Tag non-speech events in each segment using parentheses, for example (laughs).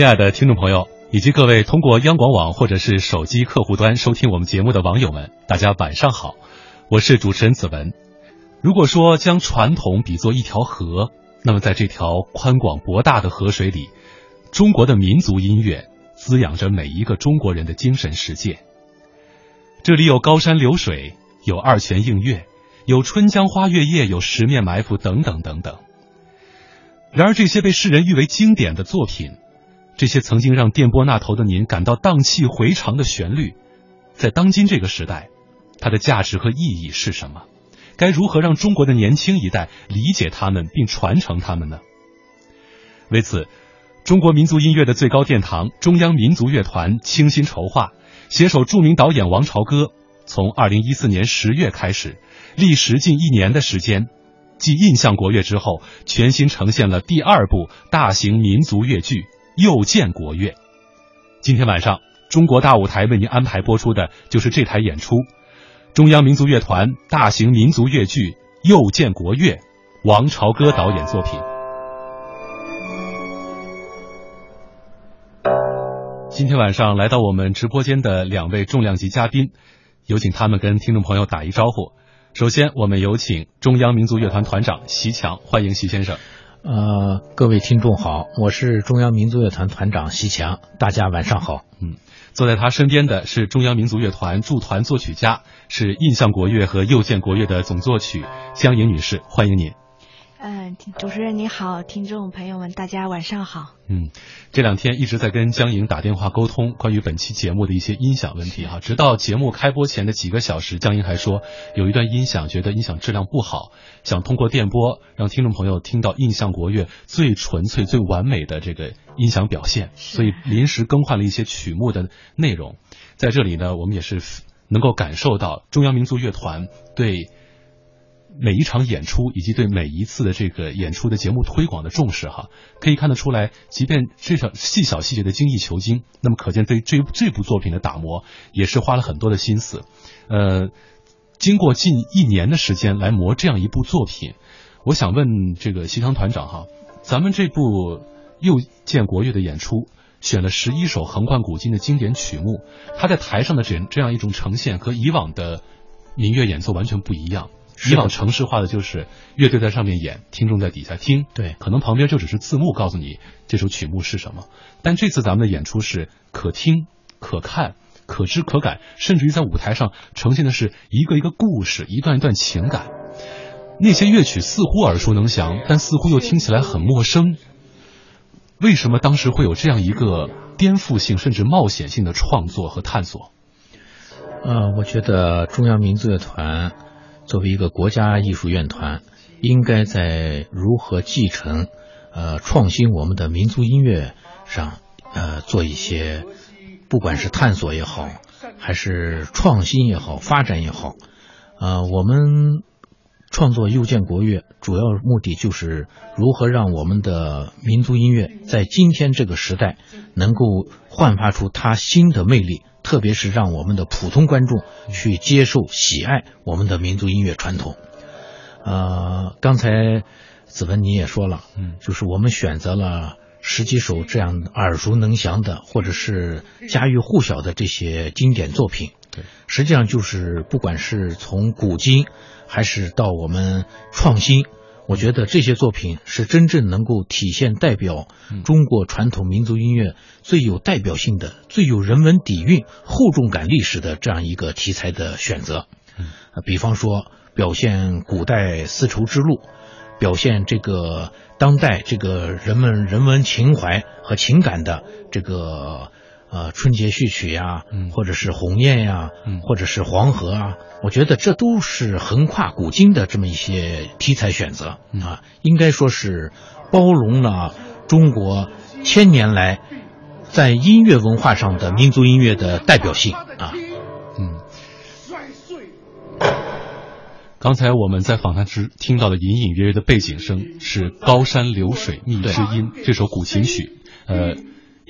亲爱的听众朋友，以及各位通过央广网或者是手机客户端收听我们节目的网友们，大家晚上好，我是主持人子文。如果说将传统比作一条河，那么在这条宽广博大的河水里，中国的民族音乐滋养着每一个中国人的精神世界。这里有高山流水，有二泉映月，有春江花月夜，有十面埋伏，等等等等。然而，这些被世人誉为经典的作品，这些曾经让电波那头的您感到荡气回肠的旋律，在当今这个时代，它的价值和意义是什么？该如何让中国的年轻一代理解他们并传承他们呢？为此，中国民族音乐的最高殿堂中央民族乐团倾心筹划，携手著名导演王朝歌，从二零一四年十月开始，历时近一年的时间。继印象国乐之后，全新呈现了第二部大型民族乐剧《又见国乐》。今天晚上，中国大舞台为您安排播出的就是这台演出——中央民族乐团大型民族乐剧《又见国乐》，王朝歌导演作品。今天晚上来到我们直播间的两位重量级嘉宾，有请他们跟听众朋友打一招呼。首先，我们有请中央民族乐团团长席强，欢迎席先生。呃，各位听众好，我是中央民族乐团团长席强，大家晚上好。嗯，坐在他身边的是中央民族乐团驻团作曲家，是印象国乐和又见国乐的总作曲江莹女士，欢迎您。嗯，主持人你好，听众朋友们，大家晚上好。嗯，这两天一直在跟江莹打电话沟通关于本期节目的一些音响问题哈，直到节目开播前的几个小时，江莹还说有一段音响觉得音响质量不好，想通过电波让听众朋友听到印象国乐最纯粹、最完美的这个音响表现，所以临时更换了一些曲目的内容。在这里呢，我们也是能够感受到中央民族乐团对。每一场演出以及对每一次的这个演出的节目推广的重视，哈，可以看得出来，即便这场细小细节的精益求精，那么可见对这这部作品的打磨也是花了很多的心思。呃，经过近一年的时间来磨这样一部作品，我想问这个西昌团长哈，咱们这部又见国乐的演出，选了十一首横贯古今的经典曲目，它在台上的这这样一种呈现和以往的民乐演奏完全不一样。以往城市化的就是乐队在上面演，听众在底下听，对，可能旁边就只是字幕告诉你这首曲目是什么。但这次咱们的演出是可听、可看、可知、可感，甚至于在舞台上呈现的是一个一个故事，一段一段情感。那些乐曲似乎耳熟能详，但似乎又听起来很陌生。为什么当时会有这样一个颠覆性甚至冒险性的创作和探索？呃，我觉得中央民族乐团。作为一个国家艺术院团，应该在如何继承、呃创新我们的民族音乐上，呃做一些，不管是探索也好，还是创新也好，发展也好，呃，我们创作又见国乐，主要目的就是如何让我们的民族音乐在今天这个时代能够焕发出它新的魅力。特别是让我们的普通观众去接受、喜爱我们的民族音乐传统。呃，刚才子文你也说了，嗯，就是我们选择了十几首这样耳熟能详的，或者是家喻户晓的这些经典作品。对，实际上就是不管是从古今，还是到我们创新。我觉得这些作品是真正能够体现代表中国传统民族音乐最有代表性的、最有人文底蕴、厚重感历史的这样一个题材的选择。比方说表现古代丝绸之路，表现这个当代这个人们人文情怀和情感的这个。呃，春节序曲呀，或者是鸿雁呀，或者是黄河啊，我觉得这都是横跨古今的这么一些题材选择啊，应该说是包容了中国千年来在音乐文化上的民族音乐的代表性啊。嗯，刚才我们在访谈时听到的隐隐约约的背景声是《高山流水觅知音》这首古琴曲，呃。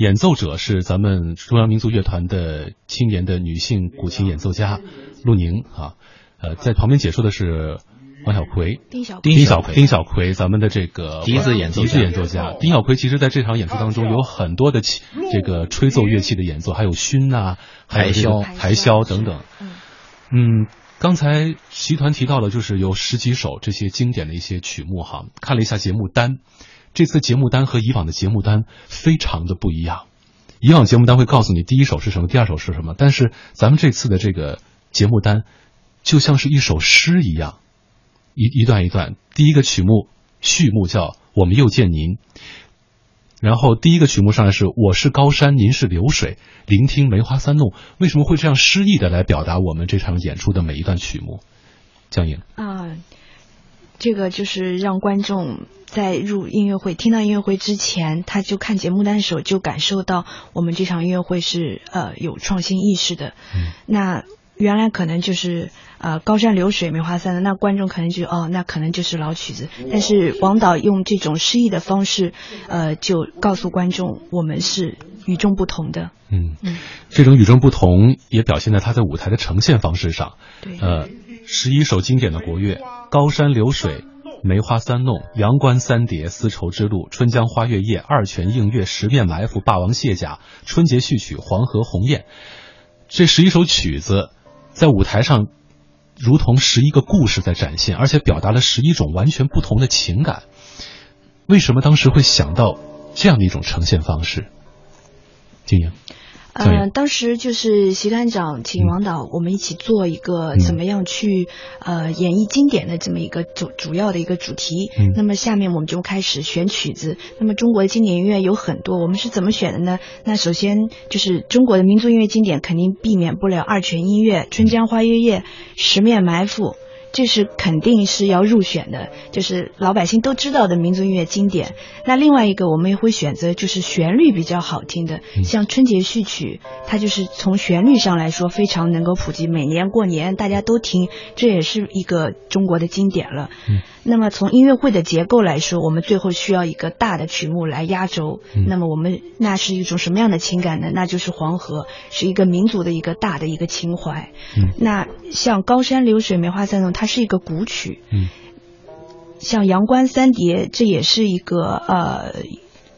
演奏者是咱们中央民族乐团的青年的女性古琴演奏家陆宁啊，呃，在旁边解说的是王小奎、丁小丁小奎丁小奎，咱们的这个笛子演奏笛子演奏家。丁小奎其实在这场演出当中有很多的器这个吹奏乐器的演奏，还有埙呐、还有这个台台箫等等。嗯嗯，刚才习团提到了，就是有十几首这些经典的一些曲目哈。看了一下节目单，这次节目单和以往的节目单非常的不一样。以往节目单会告诉你第一首是什么，第二首是什么，但是咱们这次的这个节目单就像是一首诗一样，一一段一段。第一个曲目序幕叫“我们又见您”，然后第一个曲目上来是“我是高山，您是流水，聆听梅花三弄”。为什么会这样诗意的来表达我们这场演出的每一段曲目？江颖，啊，这个就是让观众在入音乐会、听到音乐会之前，他就看节目单的时候就感受到我们这场音乐会是呃有创新意识的。嗯那原来可能就是呃高山流水梅花三的，那观众可能就哦那可能就是老曲子，但是王导用这种诗意的方式，呃就告诉观众我们是与众不同的。嗯，嗯，这种与众不同也表现在他在舞台的呈现方式上。对。呃，十一首经典的国乐，高山流水、梅花三弄、阳关三叠、丝绸之路、春江花月夜、二泉映月、十面埋伏、霸王卸甲、春节序曲、黄河鸿雁，这十一首曲子在舞台上如同十一个故事在展现，而且表达了十一种完全不同的情感。为什么当时会想到这样的一种呈现方式？金莹，呃，当时就是习团长请王导，我们一起做一个嗯怎么样去、呃演绎经典的这么一个主主要的一个主题。嗯那么下面我们就开始选曲子。那么中国的经典音乐有很多，我们是怎么选的呢？那首先就是中国的民族音乐经典，肯定避免不了二泉映月、春江花月夜、十面埋伏。这是肯定是要入选的，就是老百姓都知道的民族音乐经典。那另外一个，我们也会选择就是旋律比较好听的，嗯像春节序曲，它就是从旋律上来说非常能够普及，每年过年大家都听，这也是一个中国的经典了。嗯那么从音乐会的结构来说，我们最后需要一个大的曲目来压轴。嗯那么我们那是一种什么样的情感呢？那就是黄河，是一个民族的一个大的一个情怀。嗯那像高山流水梅花三弄，它是一个古曲。嗯像阳关三叠，这也是一个呃。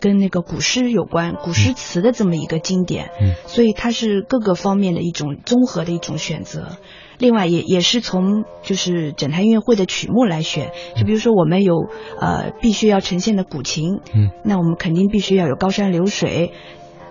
跟那个古诗有关、古诗词的这么一个经典，嗯所以它是各个方面的一种综合的一种选择。另外也也是从就是整台音乐会的曲目来选，就比如说我们有呃必须要呈现的古琴，嗯那我们肯定必须要有高山流水，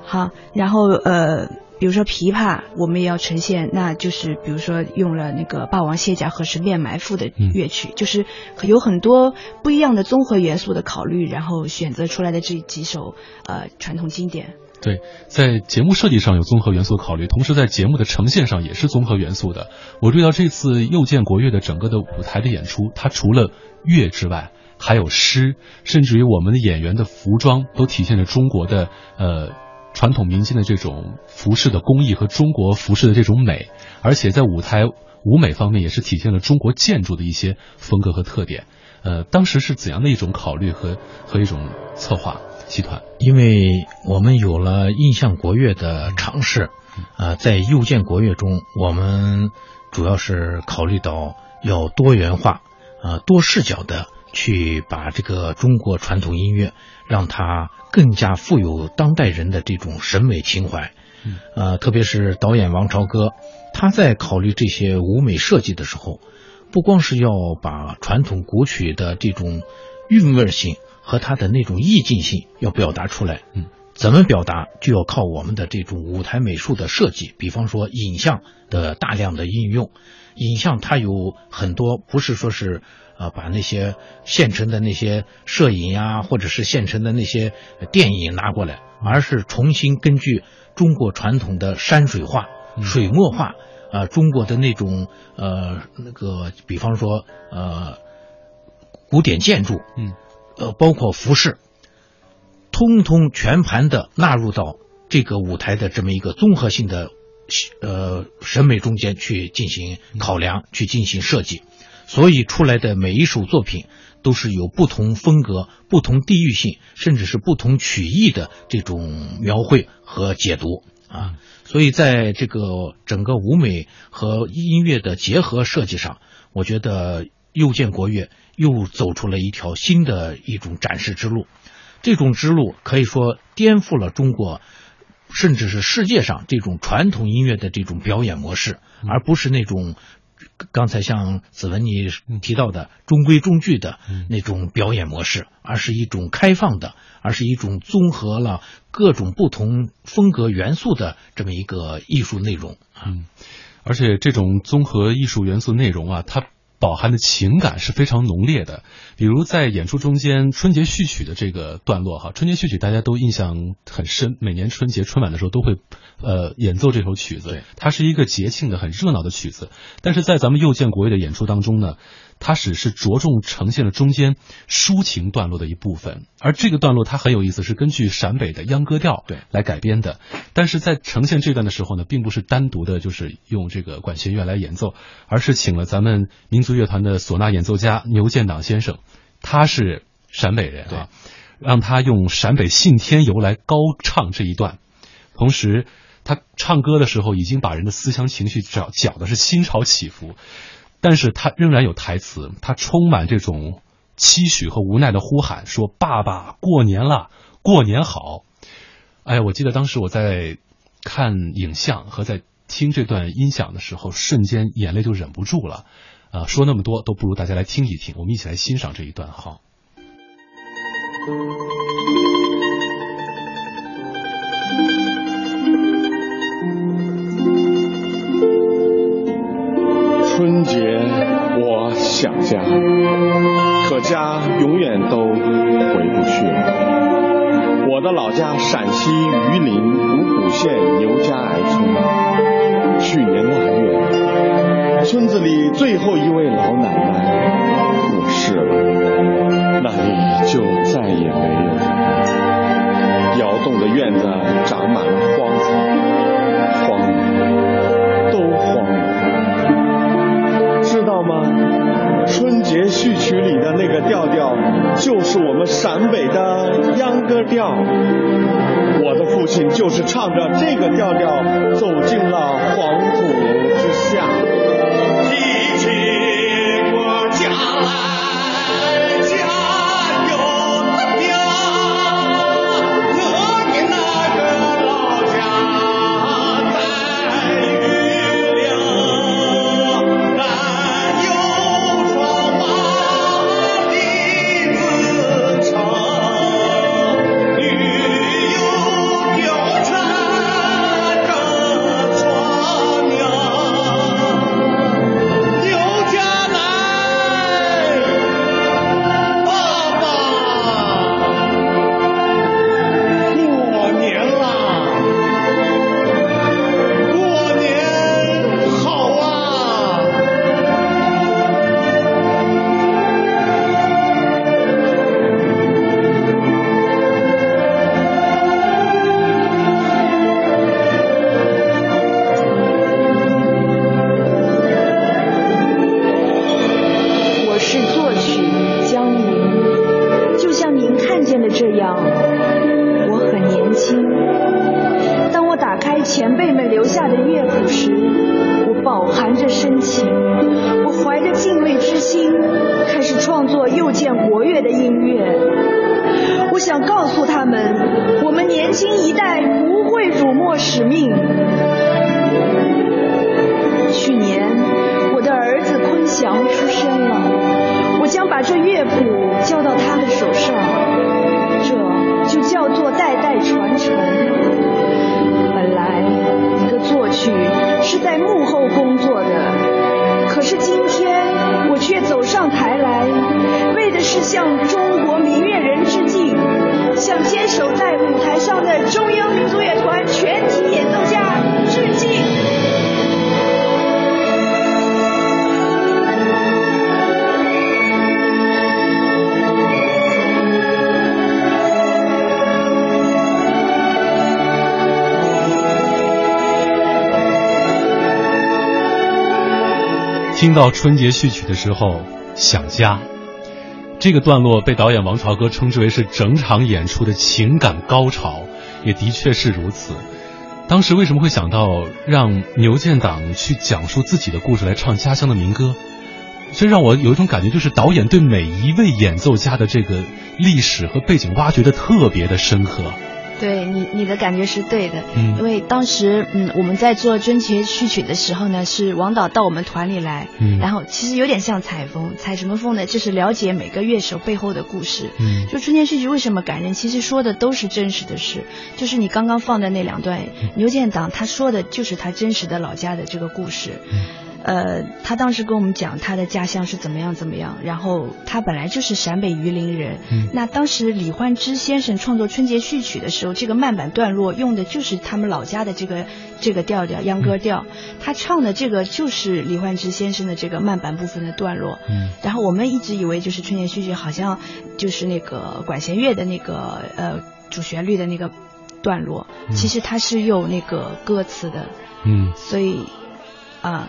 好，然后呃比如说琵琶，我们也要呈现，那就是比如说用了那个霸王卸甲和十面埋伏的乐曲，就是有很多不一样的综合元素的考虑，然后选择出来的这几首呃传统经典。对，在节目设计上有综合元素考虑，同时在节目的呈现上也是综合元素的。我注意到这次又见国乐的整个的舞台的演出，它除了乐之外，还有诗，甚至于我们的演员的服装都体现着中国的呃传统民间的这种服饰的工艺和中国服饰的这种美，而且在舞台舞美方面也是体现了中国建筑的一些风格和特点。呃，当时是怎样的一种考虑和和一种策划？集团，因为我们有了印象国乐的尝试，呃，在右键国乐中，我们主要是考虑到要多元化，呃，多视角的去把这个中国传统音乐让它更加富有当代人的这种审美情怀。呃，特别是导演王朝歌，他在考虑这些舞美设计的时候，不光是要把传统古曲的这种韵味性。和它的那种意境性要表达出来，嗯，怎么表达就要靠我们的这种舞台美术的设计，比方说影像的大量的应用，影像它有很多不是说是呃把那些现成的那些摄影呀，或者是现成的那些电影拿过来，而是重新根据中国传统的山水画、嗯、水墨画，啊，中国的那种呃那个，比方说呃古典建筑，嗯。呃，包括服饰，通通全盘的纳入到这个舞台的这么一个综合性的呃审美中间去进行考量，去进行设计，所以出来的每一首作品都是有不同风格、不同地域性，甚至是不同曲艺的这种描绘和解读啊。所以在这个整个舞美和音乐的结合设计上，我觉得又见国乐又走出了一条新的一种展示之路。这种之路可以说颠覆了中国，甚至是世界上这种传统音乐的这种表演模式，而不是那种刚才像子文你提到的中规中矩的那种表演模式，而是一种开放的，而是一种综合了各种不同风格元素的这么一个艺术内容。嗯，而且这种综合艺术元素内容啊，它。饱含的情感是非常浓烈的，比如在演出中间春节序曲的这个段落哈，春节序曲大家都印象很深，每年春节春晚的时候都会，呃，演奏这首曲子，它是一个节庆的很热闹的曲子，但是在咱们又见国乐的演出当中呢。它只是着重呈现了中间抒情段落的一部分，而这个段落它很有意思，是根据陕北的秧歌调对来改编的。但是在呈现这段的时候呢，并不是单独的，就是用这个管弦乐来演奏，而是请了咱们民族乐团的唢呐演奏家牛建党先生，他是陕北人啊，让他用陕北信天游来高唱这一段，同时他唱歌的时候已经把人的思乡情绪搅搅的是心潮起伏。但是他仍然有台词，他充满这种期许和无奈的呼喊，说：“爸爸，过年了，过年好。”哎，我记得当时我在看影像和在听这段音响的时候，瞬间眼泪就忍不住了。啊，说那么多都不如大家来听一听，我们一起来欣赏这一段哈。春节我想家，可家永远都回不去了。我的老家陕西榆林五谷县牛家崖村，去年腊月，村子里最后一位老奶奶过世了，那里就再也没有了。窑洞的院子长满了荒草，道吗？春节序曲里的那个调调，就是我们陕北的秧歌调。我的父亲就是唱着这个调调走进了黄土之下。提起我家来，听到春节序曲的时候，想家。这个段落被导演王朝歌称之为是整场演出的情感高潮，也的确是如此。当时为什么会想到让牛建党去讲述自己的故事来唱家乡的民歌？这让我有一种感觉，就是导演对每一位演奏家的这个历史和背景挖掘的特别的深刻。对你，你的感觉是对的，嗯因为当时，嗯，我们在做春节序曲的时候呢，是王导到我们团里来，嗯然后其实有点像采风，采什么风呢？就是了解每个乐手背后的故事。嗯就春节序曲为什么感人？其实说的都是真实的事，就是你刚刚放的那两段，牛建党他说的就是他真实的老家的这个故事。嗯呃，他当时跟我们讲他的家乡是怎么样怎么样，然后他本来就是陕北榆林人。嗯。那当时李焕之先生创作《春节序曲》的时候，这个慢板段落用的就是他们老家的这个这个调调秧歌调，他唱的这个就是李焕之先生的这个慢板部分的段落。嗯。然后我们一直以为就是春节序曲好像就是那个管弦乐的那个呃主旋律的那个段落，嗯。其实它是有那个歌词的，嗯。所以啊。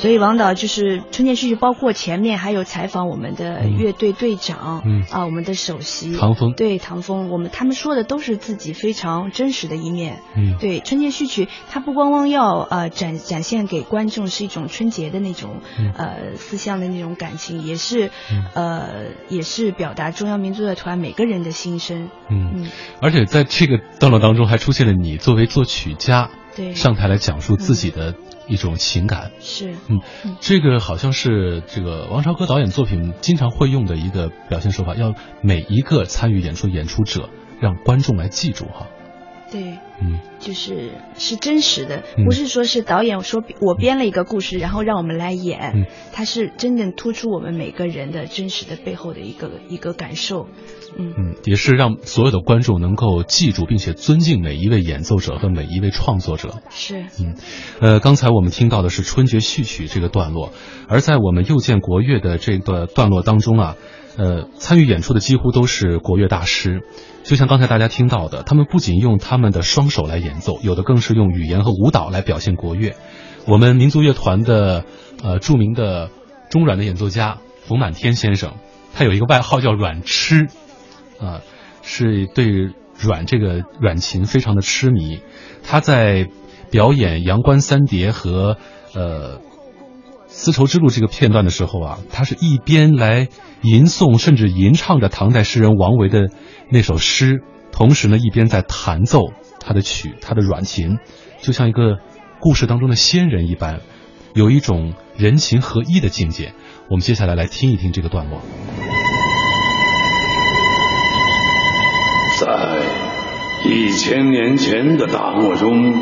所以王导就是春节序曲，包括前面还有采访我们的嗯乐队队长，嗯。啊，我们的首席。唐风对唐风，我们他们说的都是自己非常真实的一面。嗯。对春节序曲，它不光光要呃展展现给观众是一种春节的那种、嗯。呃思乡的那种感情，也是、嗯。呃也是表达中央民族乐团每个人的心声。嗯，嗯，而且在这个段落当中，还出现了你作为作曲家对，上台来讲述自己的一种情感。是嗯嗯，这个好像是这个王朝歌导演作品经常会用的一个表现手法，要每一个参与演出演出者让观众来记住哈。对。嗯。就是是真实的，嗯。不是说是导演说我编了一个故事，然后让我们来演，嗯。它是真正突出我们每个人的真实的背后的一个一个感受，嗯。嗯，也是让所有的观众能够记住并且尊敬每一位演奏者和每一位创作者。是。嗯，呃，刚才我们听到的是春节序曲这个段落，而在我们又见国乐的这个段落当中啊，呃，参与演出的几乎都是国乐大师。就像刚才大家听到的，他们不仅用他们的双手来演奏，有的更是用语言和舞蹈来表现国乐。我们民族乐团的呃著名的中阮的演奏家冯满天先生，他有一个外号叫“阮痴”，啊、是对阮这个阮琴非常的痴迷。他在表演《阳关三叠》和呃丝绸之路这个片段的时候啊，他是一边来吟诵甚至吟唱着唐代诗人王维的那首诗，同时呢一边在弹奏他的曲，他的阮琴，就像一个故事当中的仙人一般，有一种人琴合一的境界。我们接下来来听一听这个段落。在一千年前的大漠中，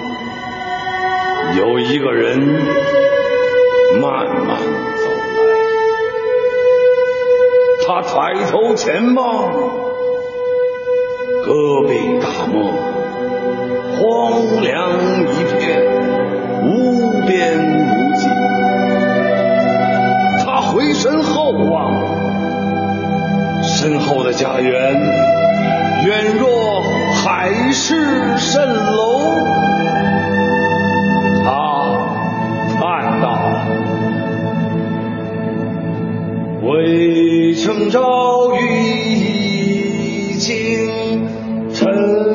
有一个人慢慢走来，他抬头前望，戈壁大漠，荒凉一片，无边无际。他回身后望，身后的家园。远若海市蜃楼。渭城朝雨浥轻尘，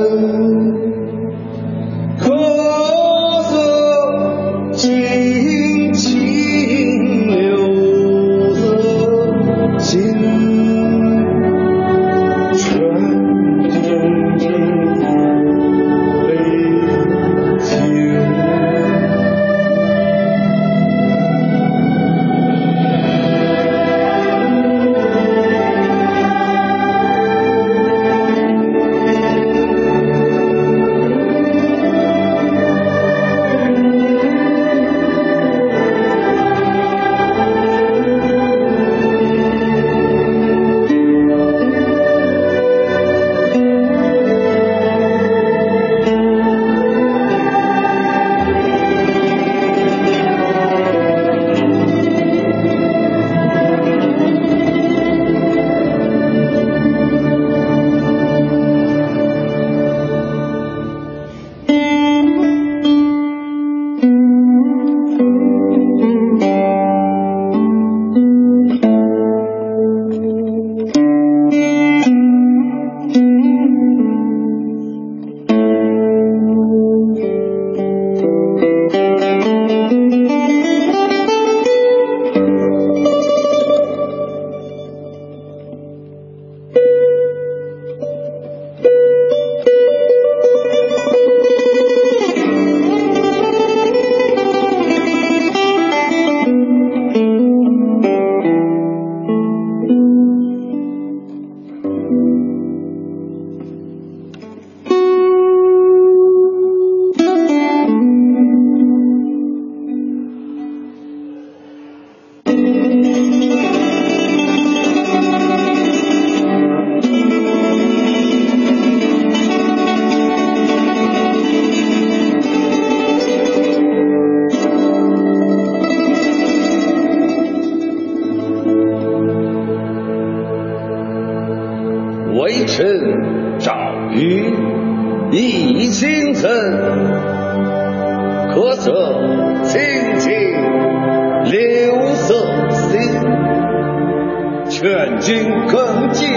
更尽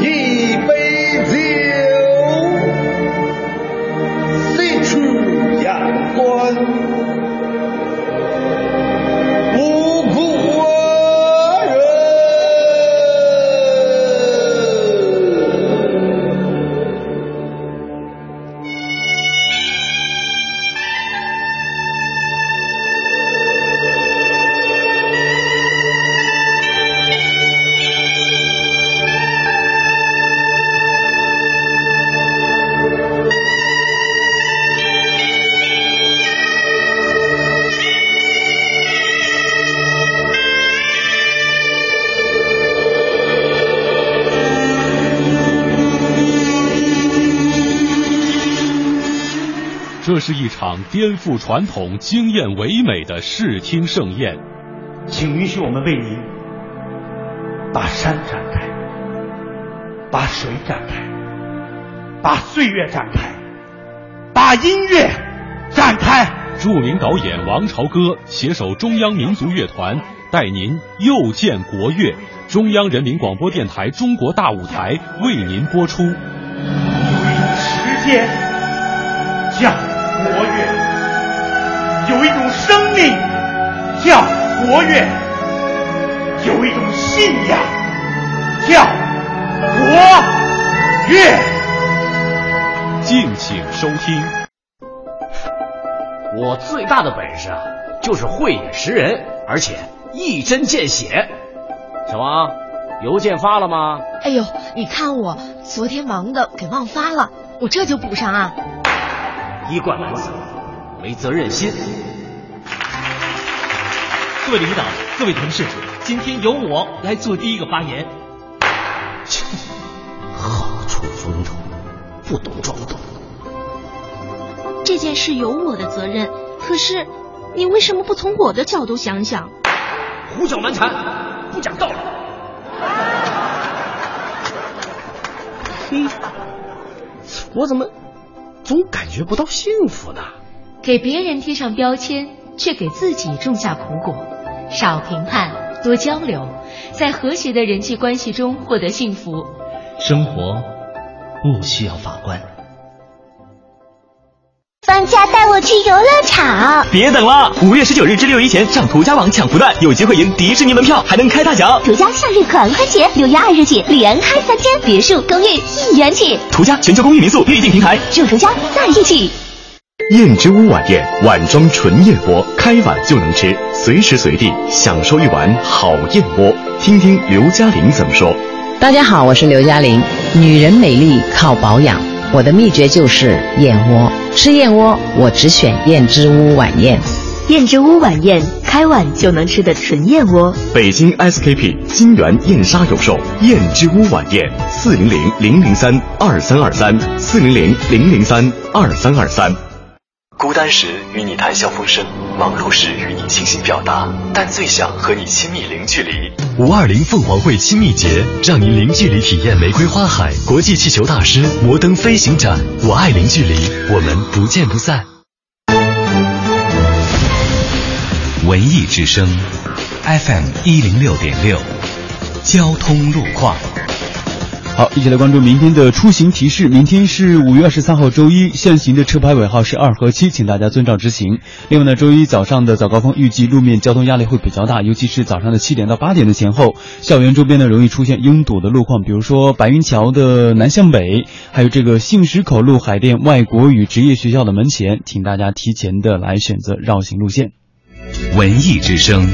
一杯酒，西出阳关。是一场颠覆传统、惊艳唯美的视听盛宴。请允许我们为您把山展开，把水展开，把岁月展开，把音乐展开。著名导演王朝歌携手中央民族乐团，带您又见国乐。中央人民广播电台中国大舞台为您播出。时间叫。一种生命叫活跃，有一种信仰叫活跃。敬请收听。我最大的本事啊，就是慧眼识人，而且一针见血。小王，邮件发了吗？哎呦，你看我昨天忙的给忘发了，我这就补上啊。一贯男子，没责任心。各位领导，各位同事，今天由我来做第一个发言。切，好出风头，不懂装懂。这件事有我的责任，可是你为什么不从我的角度想想？胡搅蛮缠，不讲道理。嘿，我怎么？总感觉不到幸福呢。给别人贴上标签，却给自己种下苦果。少评判，多交流，在和谐的人际关系中获得幸福。生活不需要法官。放假带我去游乐场！别等了，五月十九日至六一前上途家网抢福袋，有机会赢迪士尼门票，还能开大奖。途家夏日狂欢节，六月二日起连开三天，别墅、公寓一元起。途家全球公寓民宿预订平台，祝途家在一起。燕之屋晚宴，碗装纯燕窝，开碗就能吃，随时随地享受一碗好燕窝。听听刘嘉玲怎么说。大家好，我是刘嘉玲。女人美丽靠保养。我的秘诀就是燕窝，吃燕窝我只选燕之屋晚宴。燕之屋晚宴，开碗就能吃的纯燕窝。北京 SKP 金源燕莎有售燕之屋晚宴，四零零零零三二三二三，四零零零零三二三二三。孤单时与你谈笑风生，忙碌时与你倾心表达，但最想和你亲密零距离。五二零凤凰会亲密节，让您零距离体验玫瑰花海国际气球大师摩登飞行展。我爱零距离，我们不见不散。文艺之声，FM 一零六点六，交通路况。好，一起来关注明天的出行提示。明天是五月二十三号周一，限行的车牌尾号是二和七，请大家遵照执行。另外呢，周一早上的早高峰预计路面交通压力会比较大，尤其是早上的七点到八点的前后，校园周边呢容易出现拥堵的路况，比如说白云桥的南向北，还有这个杏石口路海淀外国语职业学校的门前，请大家提前的来选择绕行路线。文艺之声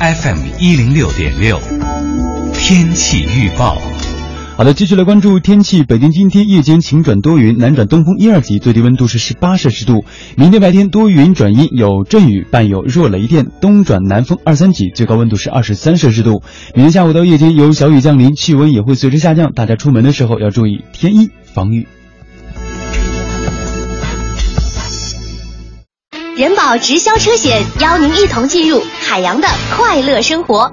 ，FM 一零六点六，天气预报。好的，继续来关注天气。北京今天夜间晴转多云，南转东风一二级，最低温度是十八摄氏度。明天白天多云转阴，有阵雨，伴有弱雷电，东转南风二三级，最高温度是二十三摄氏度。明天下午到夜间有小雨降临，气温也会随之下降，大家出门的时候要注意添衣防雨。人保直销车险邀您一同进入海洋的快乐生活。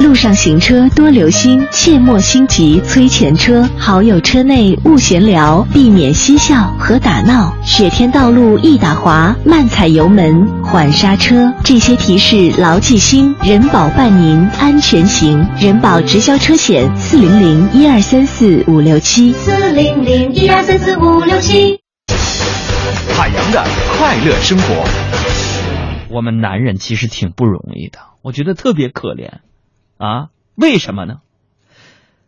路上行车多留心，切莫心急催前车。好友车内勿闲聊，避免嬉笑和打闹。雪天道路易打滑，慢踩油门，缓刹车。这些提示牢记心，人保伴您安全行。人保直销车险四零零一二三四五六七四零零一二三四五六七。海洋的快乐生活。我们男人其实挺不容易的，我觉得特别可怜啊！为什么呢？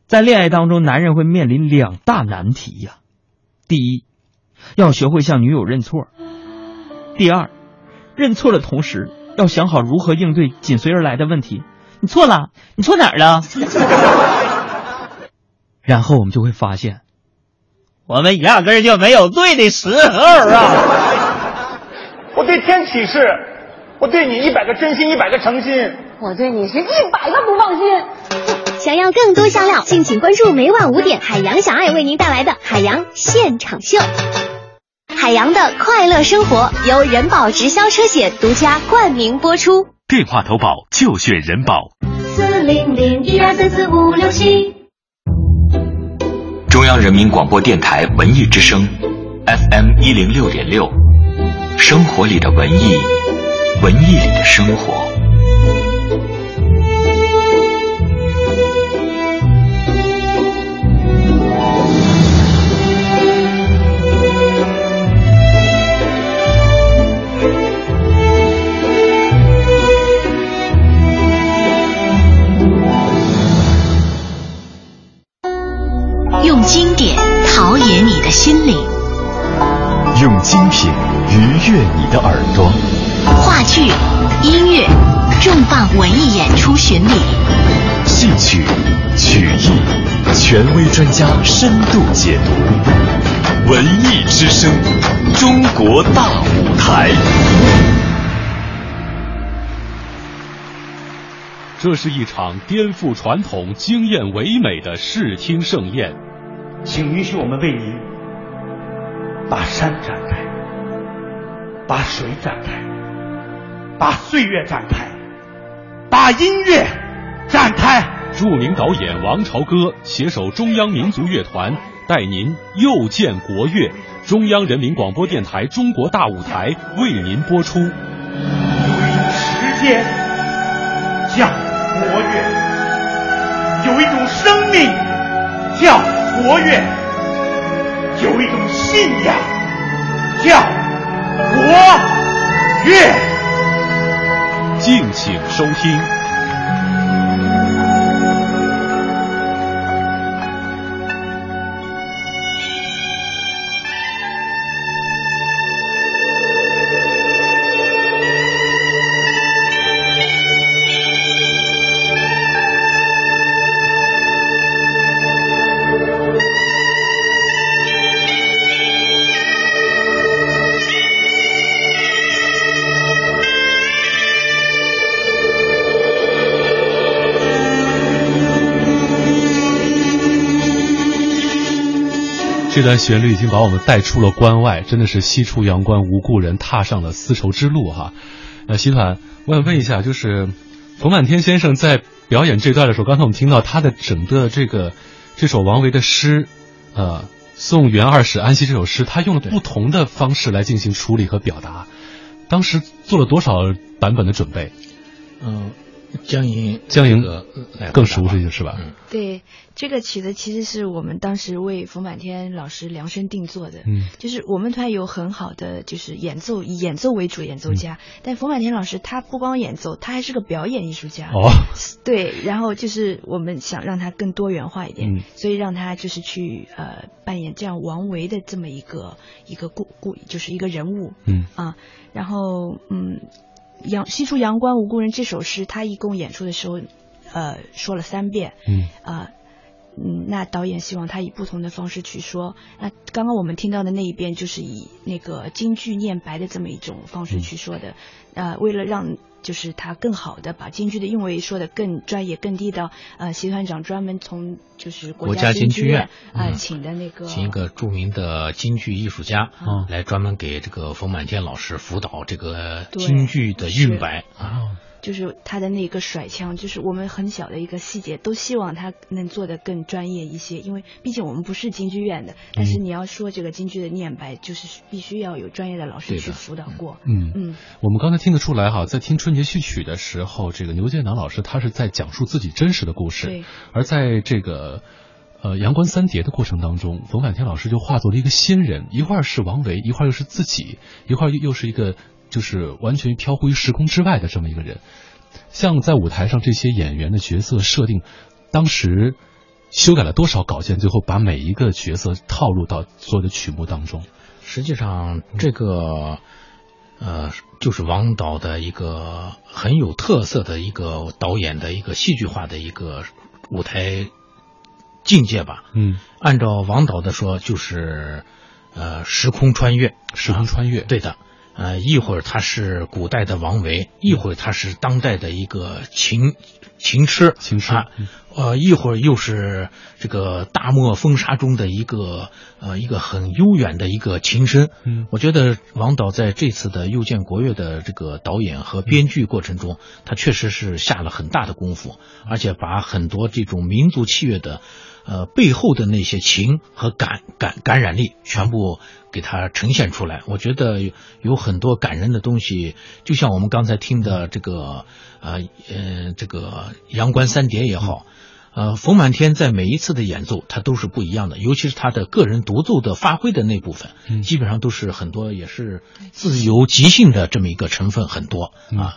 在恋爱当中，男人会面临两大难题呀。第一，要学会向女友认错；第二，认错的同时要想好如何应对紧随而来的问题。你错了，你错哪儿了？(laughs) 然后我们就会发现，我们压根就没有对的时候啊！我对天起誓，我对你一百个真心，一百个诚心。我对你是一百个不放心。想要更多香料，敬请关注每晚五点海洋小爱为您带来的海洋现场秀。海洋的快乐生活由人保直销车险独家冠名播出。电话投保就选人保。四零零一二三四五六七。中央人民广播电台文艺之声，FM 一零六点六，生活里的文艺，文艺里的生活。用经典陶冶你的心灵，用精品愉悦你的耳朵。话剧、音乐、重磅文艺演出巡礼，戏曲、曲艺，权威专家深度解读。文艺之声，中国大舞台。这是一场颠覆传统、惊艳唯美的视听盛宴。请允许我们为您把山展开，把水展开，把岁月展开，把音乐展开。著名导演王朝歌携手中央民族乐团，带您又见国乐。中央人民广播电台中国大舞台为您播出。有一种时间叫国乐，有一种生命叫活跃，有一种信仰叫国乐。敬请收听。这段旋律已经把我们带出了关外，真的是西出阳关无故人，踏上了丝绸之路哈。呃，西团，我想问一下，就是冯满天先生在表演这段的时候，刚才我们听到他的整个这个这首王维的诗，呃，《送元二使安西》这首诗，他用了不同的方式来进行处理和表达，当时做了多少版本的准备？嗯。江莹，江莹更熟悉是吧？对，这个曲子其实是我们当时为冯满天老师量身定做的。嗯，就是我们团有很好的就是演奏以演奏为主演奏家，但冯满天老师他不光演奏，他还是个表演艺术家。哦，(laughs) 对，然后就是我们想让他更多元化一点，嗯、所以让他就是去呃扮演这样王维的这么一个一个故故就是一个人物。嗯啊，然后嗯。阳西出阳关无故人这首诗，他一共演出的时候，呃，说了三遍。嗯。啊，嗯，那导演希望他以不同的方式去说。那刚刚我们听到的那一遍，就是以那个京剧念白的这么一种方式去说的。嗯、呃，为了让就是他更好的把京剧的韵味说的更专业、更地道。呃，习团长专门从就是国家京剧院啊、请的那个请一个著名的京剧艺术家嗯来专门给这个冯满天老师辅导这个京剧的韵白啊。就是他的那个甩枪，就是我们很小的一个细节，都希望他能做得更专业一些，因为毕竟我们不是京剧院的。但是你要说这个京剧的念白，就是必须要有专业的老师去辅导过。嗯嗯，我们刚才听得出来哈，在听春节序曲的时候，这个牛建南老师他是在讲述自己真实的故事对，而在这个。呃，阳关三叠的过程当中，冯满天老师就化作了一个仙人，一会儿是王维，一会儿又是自己，一会儿又又是一个就是完全飘忽于时空之外的这么一个人。像在舞台上这些演员的角色设定，当时修改了多少稿件，最后把每一个角色套入到所有的曲目当中。实际上，这个呃，就是王导的一个很有特色的一个导演的一个戏剧化的一个舞台境界吧。嗯，按照王导的说，就是呃时空穿越，时空穿越，对的。呃，一会儿他是古代的王维，一会儿他是当代的一个琴琴痴，琴痴啊，呃，一会儿又是这个大漠风沙中的一个呃一个很悠远的一个琴声。嗯，我觉得王导在这次的又见国乐的这个导演和编剧过程中，他确实是下了很大的功夫，而且把很多这种民族器乐的。呃，背后的那些情和感感感染力全部给它呈现出来，我觉得有有很多感人的东西，就像我们刚才听的这个呃呃这个阳关三叠也好，呃冯满天在每一次的演奏他都是不一样的，尤其是他的个人独奏的发挥的那部分，嗯、基本上都是很多也是自由即兴的这么一个成分很多啊。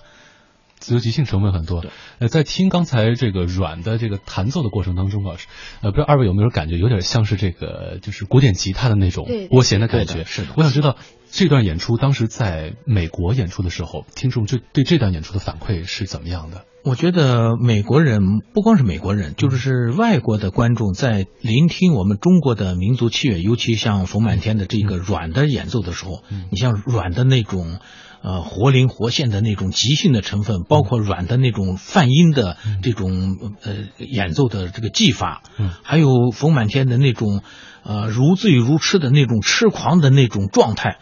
自由即兴成分很多，呃，在听刚才这个软的这个弹奏的过程当中啊，呃，不知道二位有没有感觉，有点像是这个就是古典吉他的那种拨弦的感觉。是的，我想知道这段演出当时在美国演出的时候，听众就对这段演出的反馈是怎么样的？我觉得美国人不光是美国人，就是外国的观众在聆听我们中国的民族器乐，尤其像冯满天的这个软的演奏的时候，嗯、你像软的那种。呃，活灵活现的那种即兴的成分，包括软的那种泛音的这种呃演奏的这个技法，嗯，还有冯满天的那种呃如醉如痴的那种痴狂的那种状态，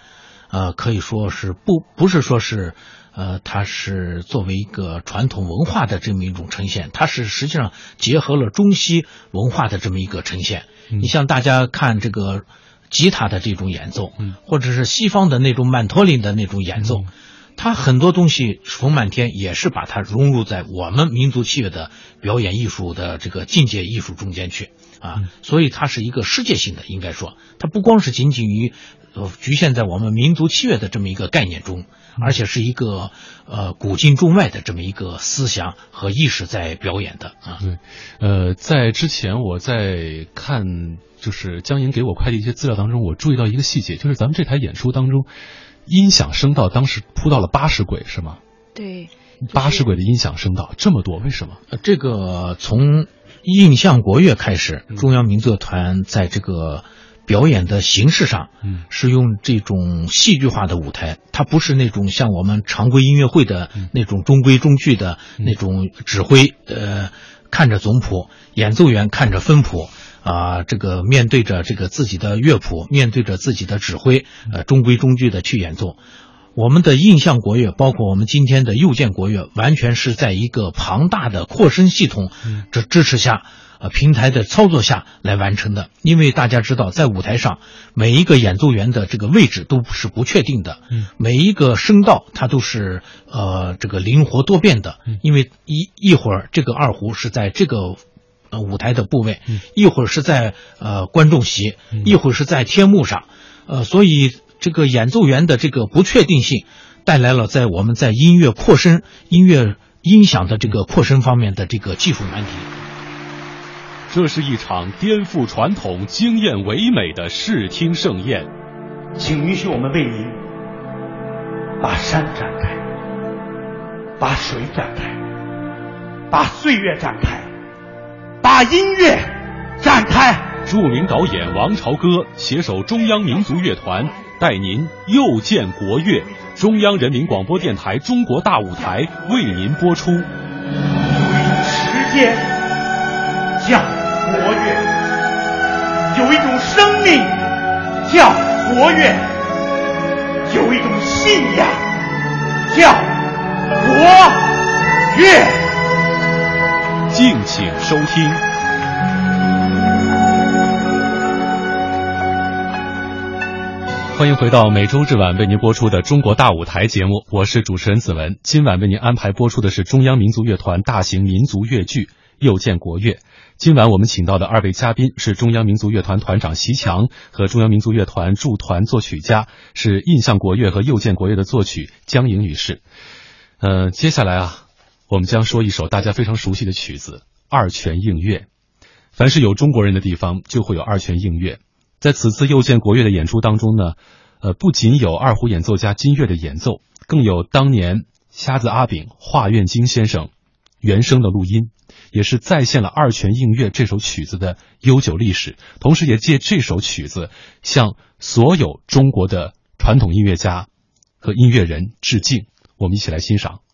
呃，可以说是不不是说是呃，它是作为一个传统文化的这么一种呈现，它是实际上结合了中西文化的这么一个呈现。嗯、你像大家看这个。吉他的这种演奏，嗯，或者是西方的那种曼陀林的那种演奏，嗯、它很多东西，冯满天也是把它融入在我们民族器乐的表演艺术的这个境界艺术中间去啊，嗯、所以它是一个世界性的，应该说，它不光是仅仅于呃局限在我们民族器乐的这么一个概念中，而且是一个呃古今中外的这么一个思想和意识在表演的啊。对，呃，在之前我在看。就是江莹给我快递一些资料当中，我注意到一个细节，就是咱们这台演出当中，音响声道当时铺到了八十轨，是吗？对，八十轨的音响声道这么多，为什么？呃，这个从印象国乐开始，中央民族乐团在这个表演的形式上，嗯，是用这种戏剧化的舞台，它不是那种像我们常规音乐会的那种中规中矩的那种指挥，呃，看着总谱，演奏员看着分谱。啊，这个面对着这个自己的乐谱，面对着自己的指挥，呃，中规中矩的去演奏。我们的印象国乐，包括我们今天的右键国乐，完全是在一个庞大的扩声系统这支持下，呃，平台的操作下来完成的。因为大家知道，在舞台上，每一个演奏员的这个位置都是不确定的，嗯，每一个声道它都是呃这个灵活多变的，因为一一会儿这个二胡是在这个。呃，舞台的部位，嗯、一会儿是在呃观众席，嗯、一会儿是在天幕上，呃，所以这个演奏员的这个不确定性，带来了在我们在音乐扩声、音乐音响的这个扩声方面的这个技术难题。这是一场颠覆传统、惊艳唯美的视听盛宴，请允许我们为您把山展开，把水展开，把岁月展开。把音乐展开。著名导演王朝歌携手中央民族乐团，带您又见国乐。中央人民广播电台《中国大舞台》为您播出。时间叫活跃，有一种生命叫活跃，有一种信仰叫活跃。敬请收听。欢迎回到每周日晚为您播出的《中国大舞台》节目，我是主持人子文。今晚为您安排播出的是中央民族乐团大型民族乐剧《又见国乐》。今晚我们请到的二位嘉宾是中央民族乐团团长席强和中央民族乐团驻团作曲家，是印象国乐和又见国乐的作曲江莹女士。呃，接下来啊，我们将说一首大家非常熟悉的曲子《二泉映月》。凡是有中国人的地方，就会有二泉映月。在此次又见国乐的演出当中呢，呃，不仅有二胡演奏家金岳的演奏，更有当年瞎子阿炳、华苑京先生原声的录音，也是再现了《二泉映月》这首曲子的悠久历史，同时也借这首曲子向所有中国的传统音乐家和音乐人致敬。我们一起来欣赏。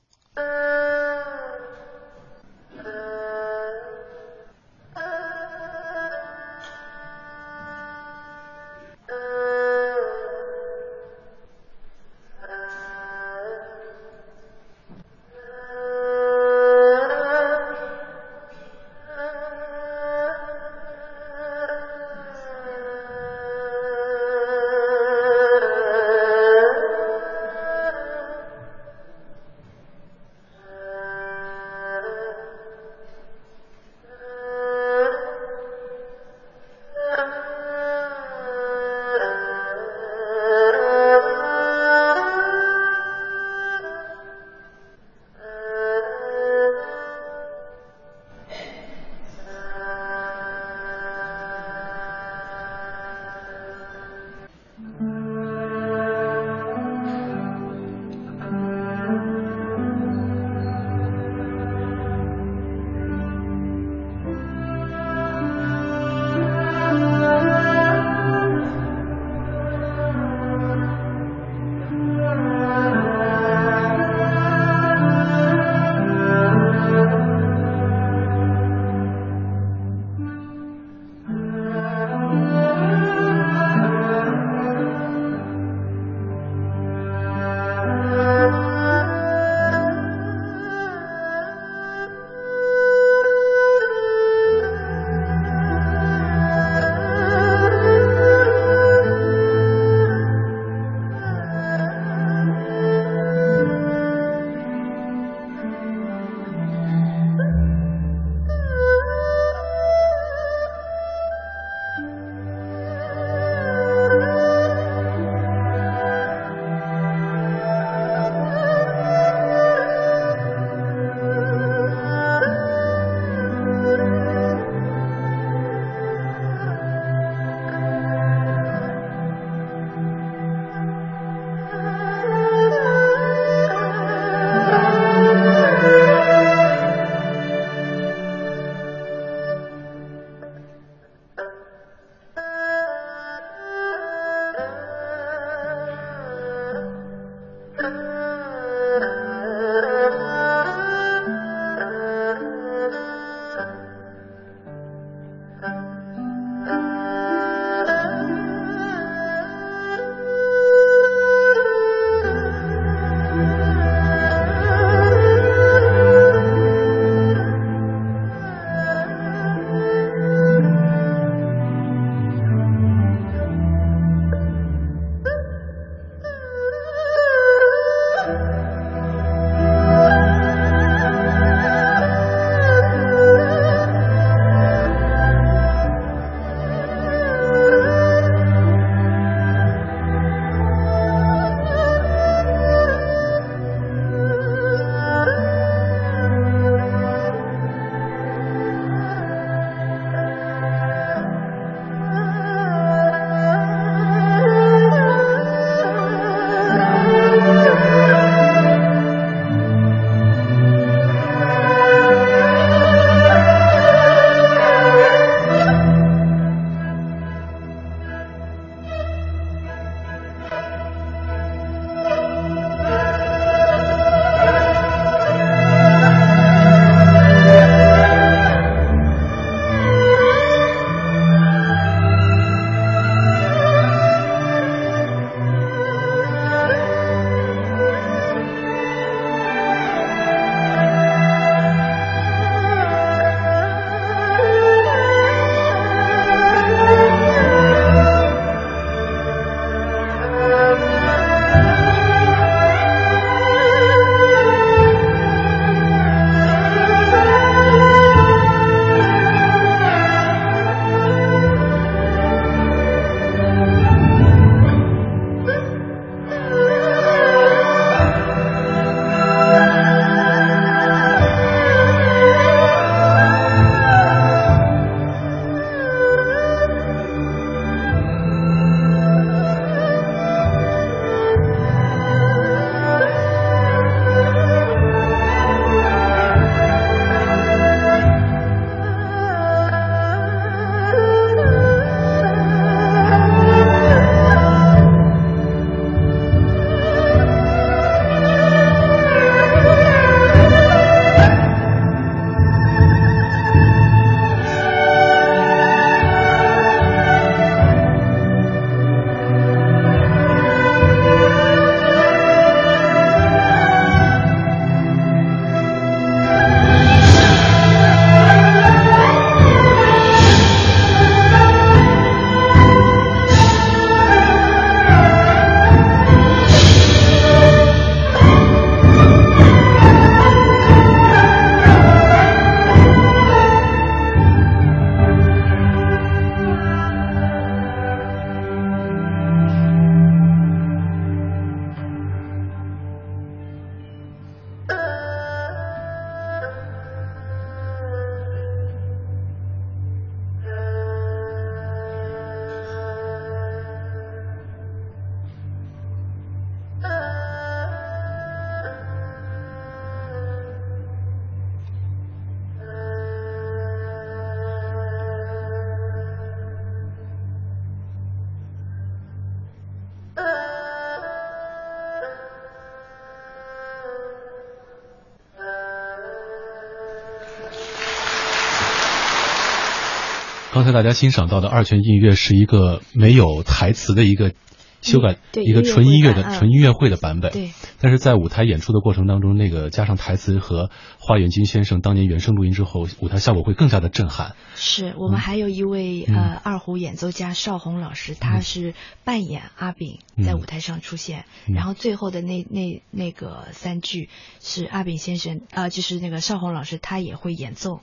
才大家欣赏到的二泉映月是一个没有台词的一个修改，对一个纯音乐的纯音乐会的版本。对。但是在舞台演出的过程当中，那个加上台词和花园金先生当年原声录音之后，舞台效果会更加的震撼。是我们还有一位、嗯呃二胡演奏家邵红老师，他是扮演阿炳在舞台上出现，嗯然后最后的那那那个三句是阿炳先生啊、呃就是那个邵红老师他也会演奏。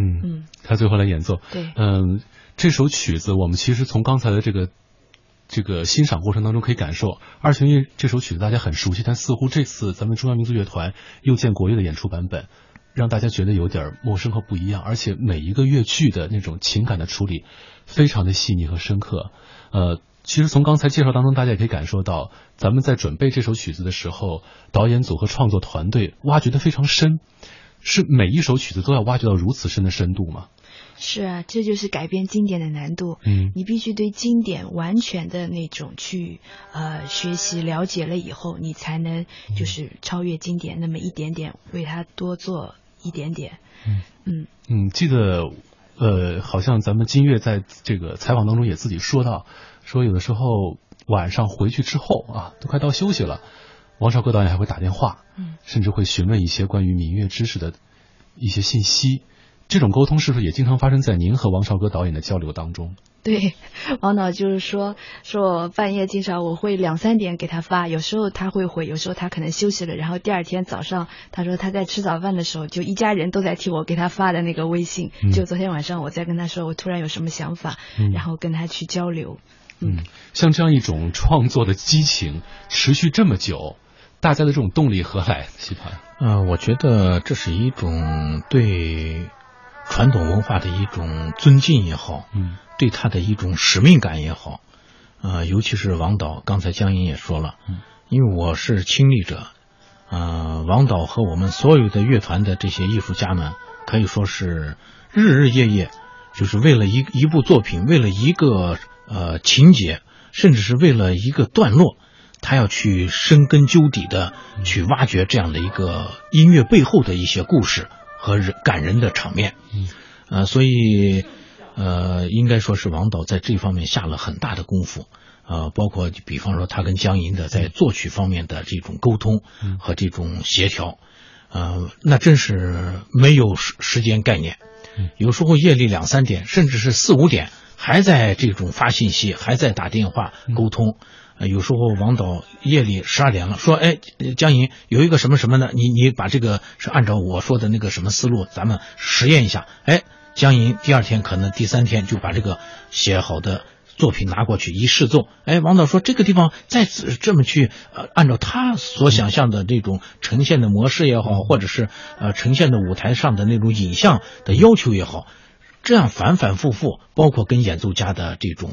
嗯嗯，他最后来演奏。对嗯，这首曲子我们其实从刚才的这个这个欣赏过程当中可以感受，二泉映月这首曲子大家很熟悉，但似乎这次咱们中央民族乐团又见国乐的演出版本，让大家觉得有点陌生和不一样，而且每一个乐句的那种情感的处理非常的细腻和深刻。呃，其实从刚才介绍当中，大家也可以感受到，咱们在准备这首曲子的时候，导演组和创作团队挖掘的非常深。是每一首曲子都要挖掘到如此深的深度吗？是啊，这就是改编经典的难度。嗯你必须对经典完全的那种去呃学习了解了以后，你才能就是超越经典那么一点点，为它多做一点点。嗯嗯嗯，记得呃，好像咱们金月在这个采访当中也自己说到，说有的时候晚上回去之后啊，都快到休息了，王少歌导演还会打电话，嗯，甚至会询问一些关于民乐知识的一些信息。这种沟通是不是也经常发生在您和王少歌导演的交流当中？对，王导就是说，说我半夜经常我会两三点给他发，有时候他会回，有时候他可能休息了，然后第二天早上他说他在吃早饭的时候，就一家人都在替我给他发的那个微信。嗯就昨天晚上我在跟他说我突然有什么想法，嗯然后跟他去交流。嗯，像这样一种创作的激情持续这么久，大家的这种动力何来？西盘，呃，我觉得这是一种对传统文化的一种尊敬也好，嗯，对他的一种使命感也好，呃，尤其是王导，刚才江阴也说了，嗯，因为我是亲历者，呃，王导和我们所有的乐团的这些艺术家们，可以说是日日夜夜，就是为了一一部作品，为了一个呃情节，甚至是为了一个段落，他要去深根究底的去挖掘这样的一个音乐背后的一些故事和人感人的场面。嗯，呃，所以呃，应该说是王导在这方面下了很大的功夫。呃，包括比方说他跟江银的在作曲方面的这种沟通和这种协调，呃，那真是没有时时间概念。有时候夜里两三点，甚至是四五点，还在这种发信息，还在打电话沟通。呃，有时候王导夜里十二点了，说：“哎，江银有一个什么什么的，你你把这个是按照我说的那个什么思路，咱们实验一下。”哎，江银第二天可能第三天就把这个写好的作品拿过去一试奏，哎，王导说这个地方再次这么去呃，按照他所想象的这种呈现的模式也好，或者是呃呈现的舞台上的那种影像的要求也好，这样反反复复，包括跟演奏家的这种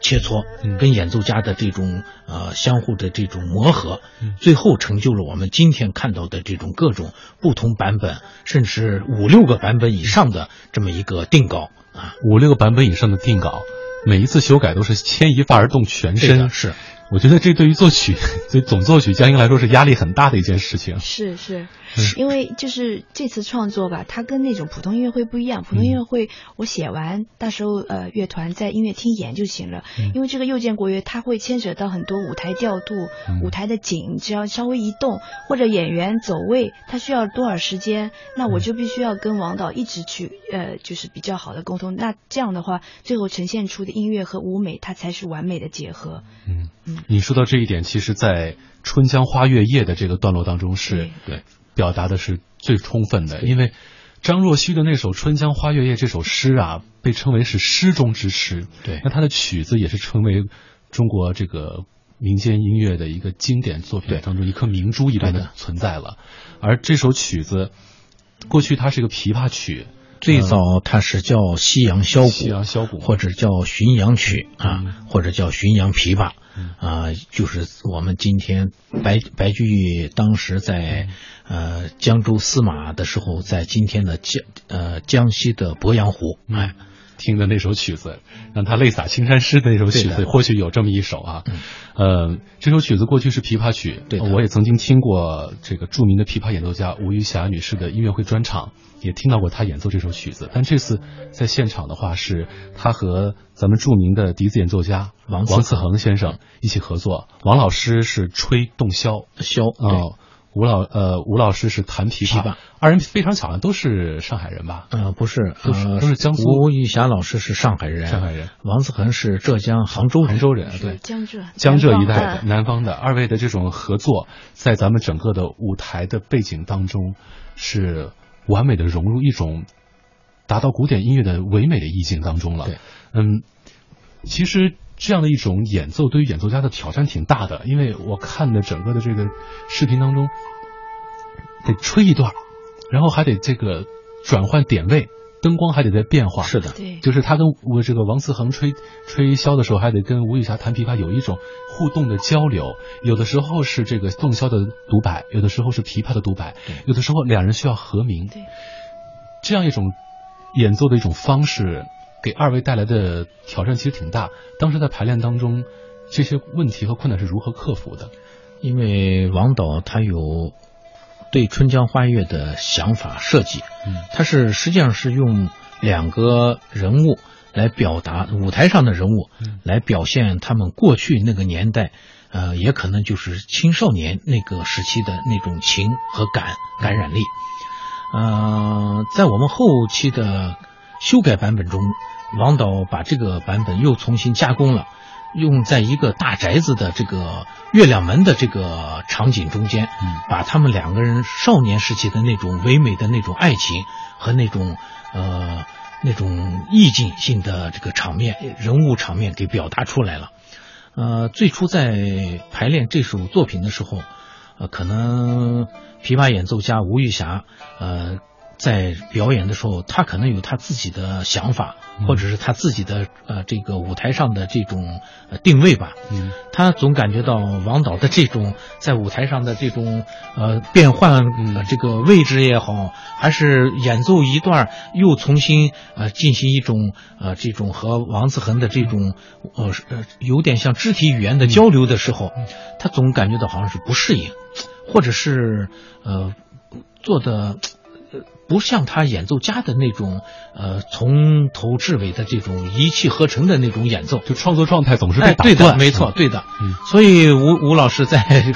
切磋，跟演奏家的这种呃相互的这种磨合，最后成就了我们今天看到的这种各种不同版本，甚至五六个版本以上的这么一个定稿啊，五六个版本以上的定稿，每一次修改都是牵一发而动全身。是，我觉得这对于作曲，(laughs) 对总作曲江英来说是压力很大的一件事情。是是。嗯，因为就是这次创作吧，它跟那种普通音乐会不一样。普通音乐会我写完，到时候呃乐团在音乐厅演就行了。嗯因为这个又见国乐，它会牵扯到很多舞台调度、嗯舞台的景，只要稍微一动或者演员走位，它需要多少时间，那嗯我就必须要跟王导一直去呃就是比较好的沟通。那这样的话，最后呈现出的音乐和舞美，它才是完美的结合。嗯你说到这一点，其实，在《春江花月夜》的这个段落当中是对表达的是最充分的，因为张若虚的那首《春江花月夜》这首诗啊，被称为是诗中之诗。对那他的曲子也是成为中国这个民间音乐的一个经典作品当中一颗明珠一般的存在了。而这首曲子，过去它是一个琵琶曲，最早它是叫西洋箫鼓，西洋箫鼓或者叫巡洋曲啊，或者叫巡洋琵琶啊，就是我们今天白白居易当时在呃江州司马的时候，在今天的江呃江西的鄱阳湖，哎，听的那首曲子，让他泪洒青山诗的那首曲子，或许有这么一首啊。呃，这首曲子过去是琵琶曲，对我也曾经听过这个著名的琵琶演奏家吴玉霞女士的音乐会专场，也听到过他演奏这首曲子。但这次在现场的话，是他和咱们著名的笛子演奏家王王次恒先生一起合作，王老师是吹洞箫，箫啊。吴老呃，吴老师是弹琵琶，二人非常巧，都是上海人吧？呃，不是，都是都是江苏。吴玉霞老师是上海人，上海人。王思恒是浙江杭州杭州人，对，江浙江浙一带的南方的。二位的这种合作，在咱们整个的舞台的背景当中，是完美的融入一种达到古典音乐的唯美的意境当中了。对，嗯，其实。这样的一种演奏对于演奏家的挑战挺大的，因为我看的整个的这个视频当中，得吹一段，然后还得这个转换点位，灯光还得在变化。是的，对，就是他跟我这个王思恒吹吹箫的时候，还得跟吴雨霞弹琵琶有一种互动的交流。有的时候是这个洞箫的独白，有的时候是琵琶的独白，有的时候两人需要和鸣。对，这样一种演奏的一种方式。给二位带来的挑战其实挺大。当时在排练当中，这些问题和困难是如何克服的？因为王导他有对《春江花月》的想法设计，嗯，它是实际上是用两个人物来表达舞台上的人物，来表现他们过去那个年代，呃，也可能就是青少年那个时期的那种情和感感染力。呃，在我们后期的。修改版本中，王导把这个版本又重新加工了，用在一个大宅子的这个月亮门的这个场景中间，把他们两个人少年时期的那种唯美的那种爱情和那种呃那种意境性的这个场面人物场面给表达出来了。呃，最初在排练这首作品的时候，呃，可能琵琶演奏家吴玉霞，呃。在表演的时候，他可能有他自己的想法，或者是他自己的呃这个舞台上的这种呃定位吧。嗯，他总感觉到王导的这种在舞台上的这种呃变换这个位置也好，还是演奏一段又重新呃进行一种呃这种和王子恒的这种呃呃有点像肢体语言的交流的时候，他总感觉到好像是不适应，或者是呃做的。不像他演奏家的那种，呃，从头至尾的这种一气呵成的那种演奏，就创作状态总是被打断。对的，没错，对的。嗯，所以吴吴老师在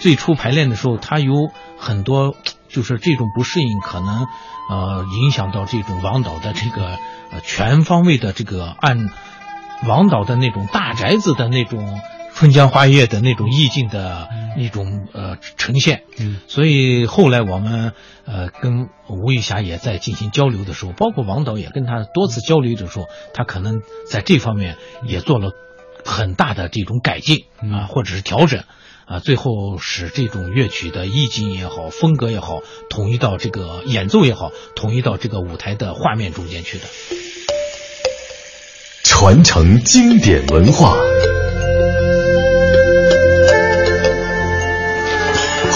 最初排练的时候，他有很多就是这种不适应，可能呃影响到这种王导的这个呃全方位的这个按王导的那种大宅子的那种。春江花月的那种意境的一种呃呈现，嗯，所以后来我们呃跟吴玉霞也在进行交流的时候，包括王导也跟他多次交流的时候，他可能在这方面也做了很大的这种改进啊，或者是调整啊，最后使这种乐曲的意境也好，风格也好，统一到这个演奏也好，统一到这个舞台的画面中间去的，传承经典文化。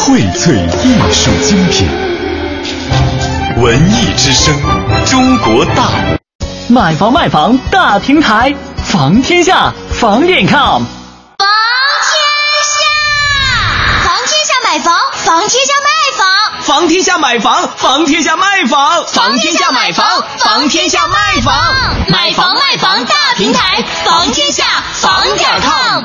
荟萃艺术精品，文艺之声，中国大买房卖房大平台，房天下，房点 com。房天下，房天下买房，房天下卖房，房天下买房，房天下卖房，房天下买房，房天下卖房，买房卖房大平台，房天下，房点 com。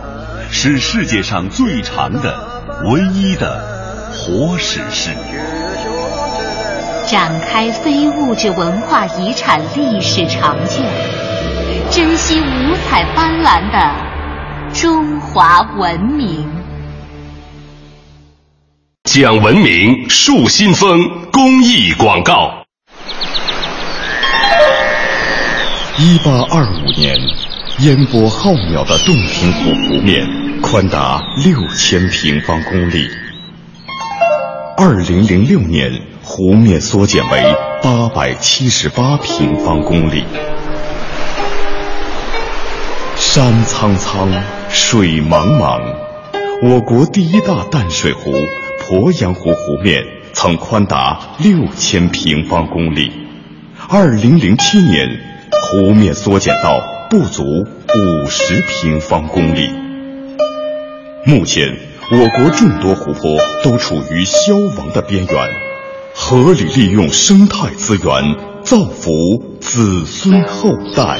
是世界上最长的、唯一的活史诗。展开非物质文化遗产历史长卷，珍惜五彩斑斓的中华文明。讲文明树新风公益广告。一八二五年，烟波浩渺的洞庭湖湖面宽达六千平方公里。二零零六年，湖面缩减为八百七十八平方公里。山苍苍，水茫茫，我国第一大淡水湖鄱阳湖湖面曾宽达六千平方公里。二零零七年。湖面缩减到不足五十平方公里。目前，我国众多湖泊都处于消亡的边缘，合理利用生态资源，造福子孙后代。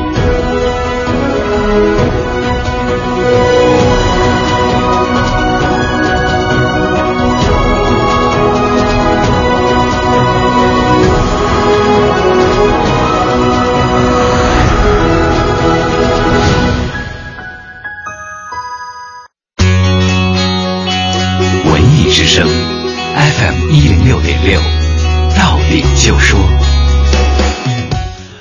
一零六点六，到点就说。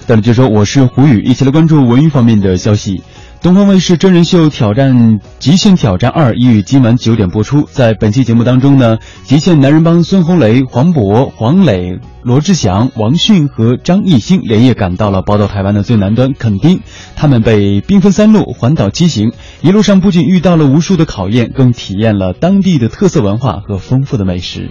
到点就说，我是胡宇，一起来关注文娱方面的消息。东方卫视真人秀《挑战极限挑战二》已于今晚九点播出。在本期节目当中呢，极限男人帮孙红雷、黄渤、黄磊、罗志祥、王迅和张艺兴连夜赶到了宝岛台湾的最南端垦丁。他们被兵分三路环岛骑行，一路上不仅遇到了无数的考验，更体验了当地的特色文化和丰富的美食。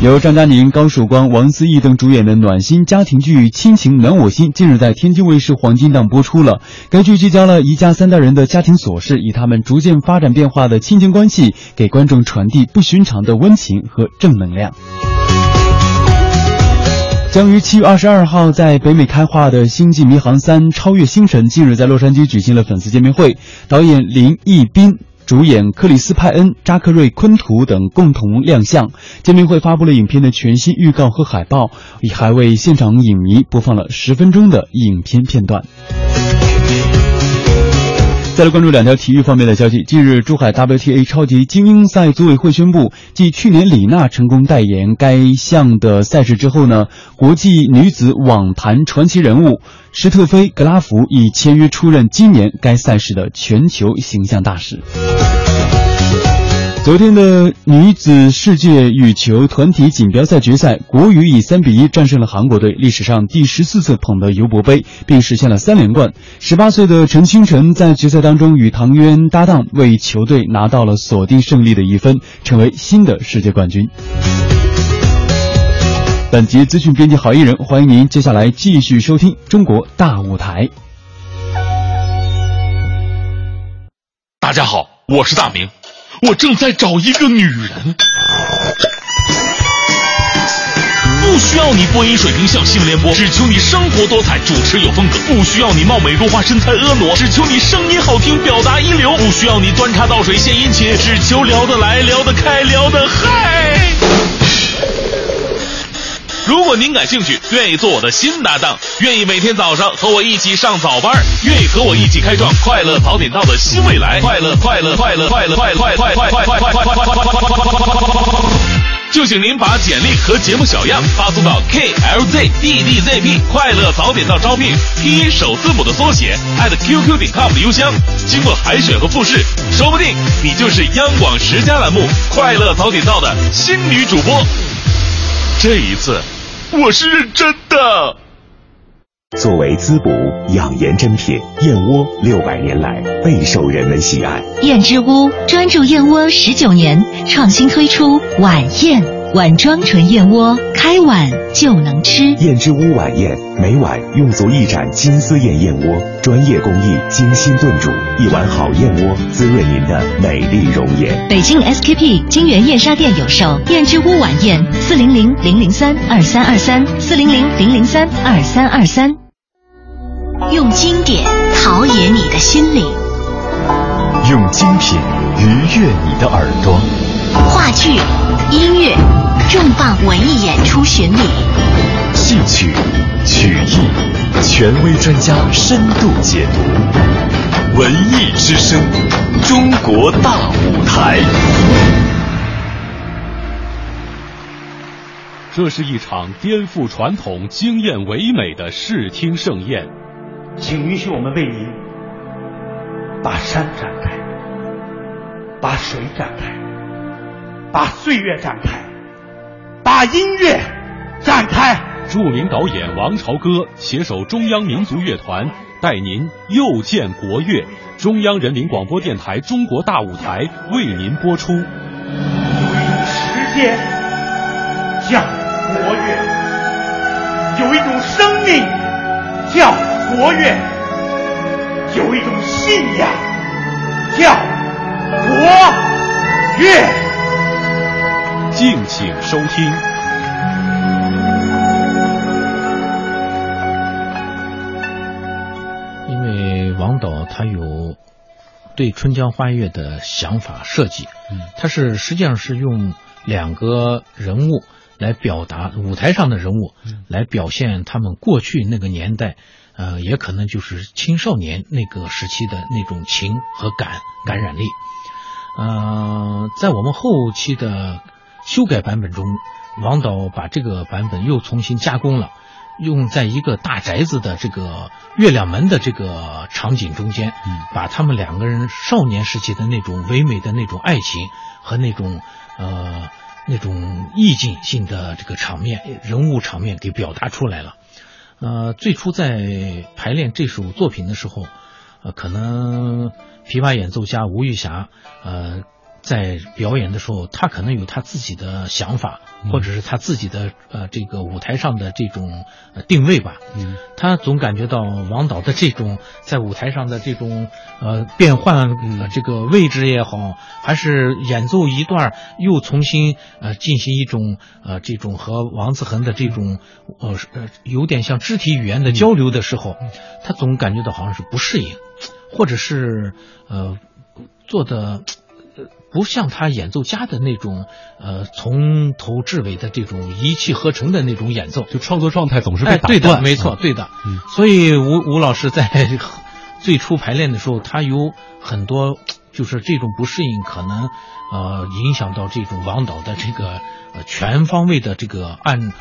由张嘉宁、高曙光、王思义等主演的暖心家庭剧《亲情暖我心》近日在天津卫视黄金档播出了。该剧聚焦了一家三代人的家庭琐事，以他们逐渐发展变化的亲情关系，给观众传递不寻常的温情和正能量。将于七月二十二号在北美开画的《星际迷航三：超越星辰》近日在洛杉矶举行了粉丝见面会，导演林毅斌。主演克里斯·派恩、扎克瑞·昆图等共同亮相。见面会发布了影片的全新预告和海报，还为现场影迷播放了十分钟的影片片段。再来关注两条体育方面的消息。近日，珠海 WTA 超级精英赛组委会宣布，继去年李娜成功代言该项的赛事之后呢，国际女子网坛传奇人物施特菲·格拉夫已签约出任今年该赛事的全球形象大使。昨天的女子世界羽球团体锦标赛决赛，国羽以三比一战胜了韩国队，历史上第十四次捧得尤伯杯，并实现了三连冠。十八岁的陈清晨在决赛当中与唐渊搭档，为球队拿到了锁定胜利的一分，成为新的世界冠军。本节资讯编辑郝艺人，欢迎您接下来继续收听《中国大舞台》。大家好，我是大明。我正在找一个女人，不需要你播音水平像新闻联播，只求你生活多彩，主持有风格；不需要你貌美如花，身材婀娜，只求你声音好听，表达一流；不需要你端茶倒水献殷勤，只求聊得来，聊得开，聊得嗨。如果您感兴趣，愿意做我的新搭档，愿意每天早上和我一起上早班，愿意和我一起开创快乐早点到的新未来，快乐快乐快乐快乐快快快快快快快快快快快快快快快快快快快！就请您把简历和节目小样发送到 klzddzp 快乐早点到招聘拼音首字母的缩写 at qq 点 com 的邮箱，经过海选和复试，说不定你就是央广十佳栏目快乐早点到的新女主播。这一次，我是认真的。作为滋补养颜珍品，燕窝六百年来备受人们喜爱。燕之屋专注燕窝十九年，创新推出晚宴碗装纯燕窝，开碗就能吃。燕之屋晚宴，每晚用足一盏金丝燕燕窝，专业工艺精心炖煮，一碗好燕窝滋润您的美丽容颜。北京 SKP 金源燕莎店有售燕之屋晚宴，四零零零零三二三二三，四零零零零三二三二三。用经典陶冶你的心灵，用精品愉悦你的耳朵。话剧、音乐、重磅文艺演出巡礼，戏曲、曲艺，权威专家深度解读。文艺之声，中国大舞台。这是一场颠覆传统、惊艳唯美的视听盛宴。请允许我们为您把山展开，把水展开，把岁月展开，把音乐展开。著名导演王朝歌携手中央民族乐团，带您又见国乐。中央人民广播电台中国大舞台为您播出。有一种时间叫国乐，有一种生命叫国乐，有一种信仰叫国乐。敬请收听。因为王导他有对《春江花月》的想法设计，嗯，他是实际上是用两个人物来表达舞台上的人物，来表现他们过去那个年代，呃，也可能就是青少年那个时期的那种情和感感染力。呃，在我们后期的修改版本中，王导把这个版本又重新加工了。用在一个大宅子的这个月亮门的这个场景中间，嗯，把他们两个人少年时期的那种唯美的那种爱情和那种呃那种意境性的这个场面、人物场面给表达出来了。呃，最初在排练这首作品的时候，呃，可能琵琶演奏家吴玉霞，呃。在表演的时候，他可能有他自己的想法，或者是他自己的呃这个舞台上的这种定位吧。嗯，他总感觉到王导的这种在舞台上的这种呃变换这个位置也好，还是演奏一段又重新呃进行一种呃这种和王子恒的这种呃呃有点像肢体语言的交流的时候，他总感觉到好像是不适应，或者是呃做的。不像他演奏家的那种，呃，从头至尾的这种一气呵成的那种演奏，就创作状态总是被打断。对的，没错，对的。嗯，所以吴吴老师在 (laughs) 最初排练的时候，他有很多就是这种不适应，可能呃影响到这种王导的这个呃全方位的这个按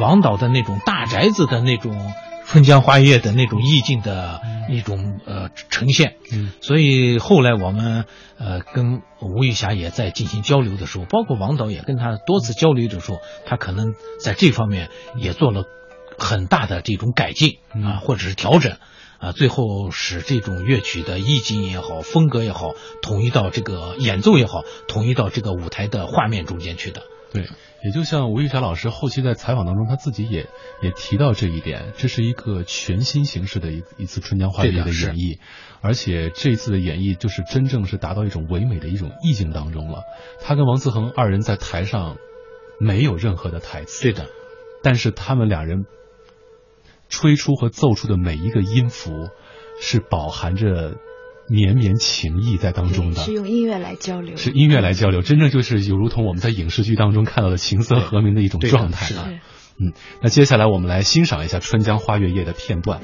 王导的那种大宅子的那种。春江花月的那种意境的一种呃呈现，嗯，所以后来我们呃跟吴玉霞也在进行交流的时候，包括王导也跟他多次交流的时候，他可能在这方面也做了很大的这种改进啊，或者是调整啊，最后使这种乐曲的意境也好，风格也好，统一到这个演奏也好，统一到这个舞台的画面中间去的。对，也就像吴玉霞老师后期在采访当中，他自己也也提到这一点，这是一个全新形式的一一次《春江花月夜》的演绎，而且这次的演绎就是真正是达到一种唯美的一种意境当中了。他跟王思恒二人在台上没有任何的台词，对的，但是他们两人吹出和奏出的每一个音符是饱含着。绵绵情意在当中的，是用音乐来交流，是音乐来交流，真正就是有如同我们在影视剧当中看到的琴瑟和鸣的一种状态啊。嗯，那接下来我们来欣赏一下《春江花月夜》的片段。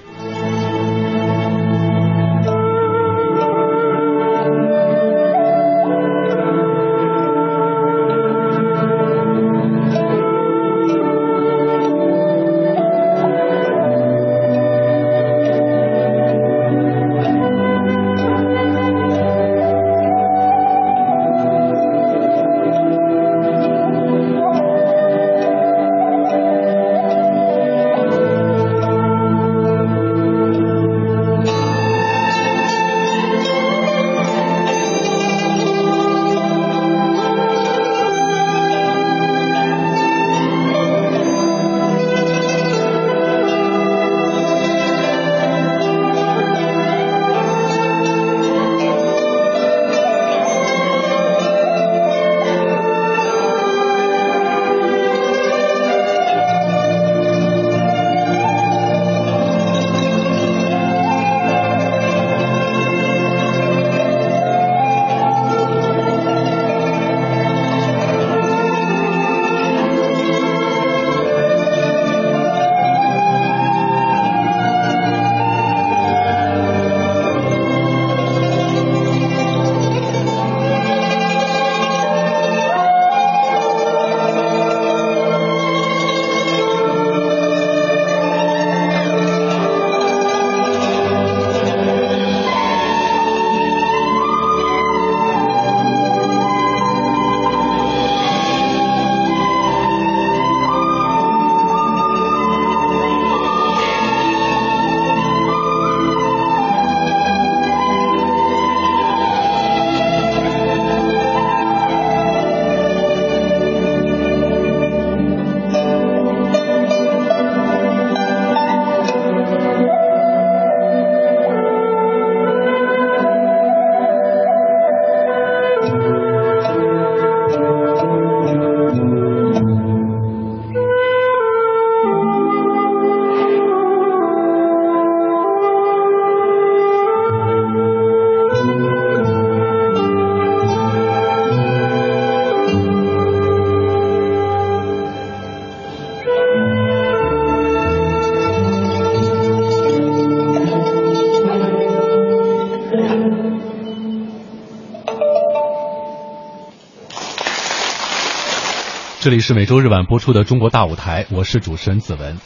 这里是每周日晚播出的《中国大舞台》，我是主持人子文。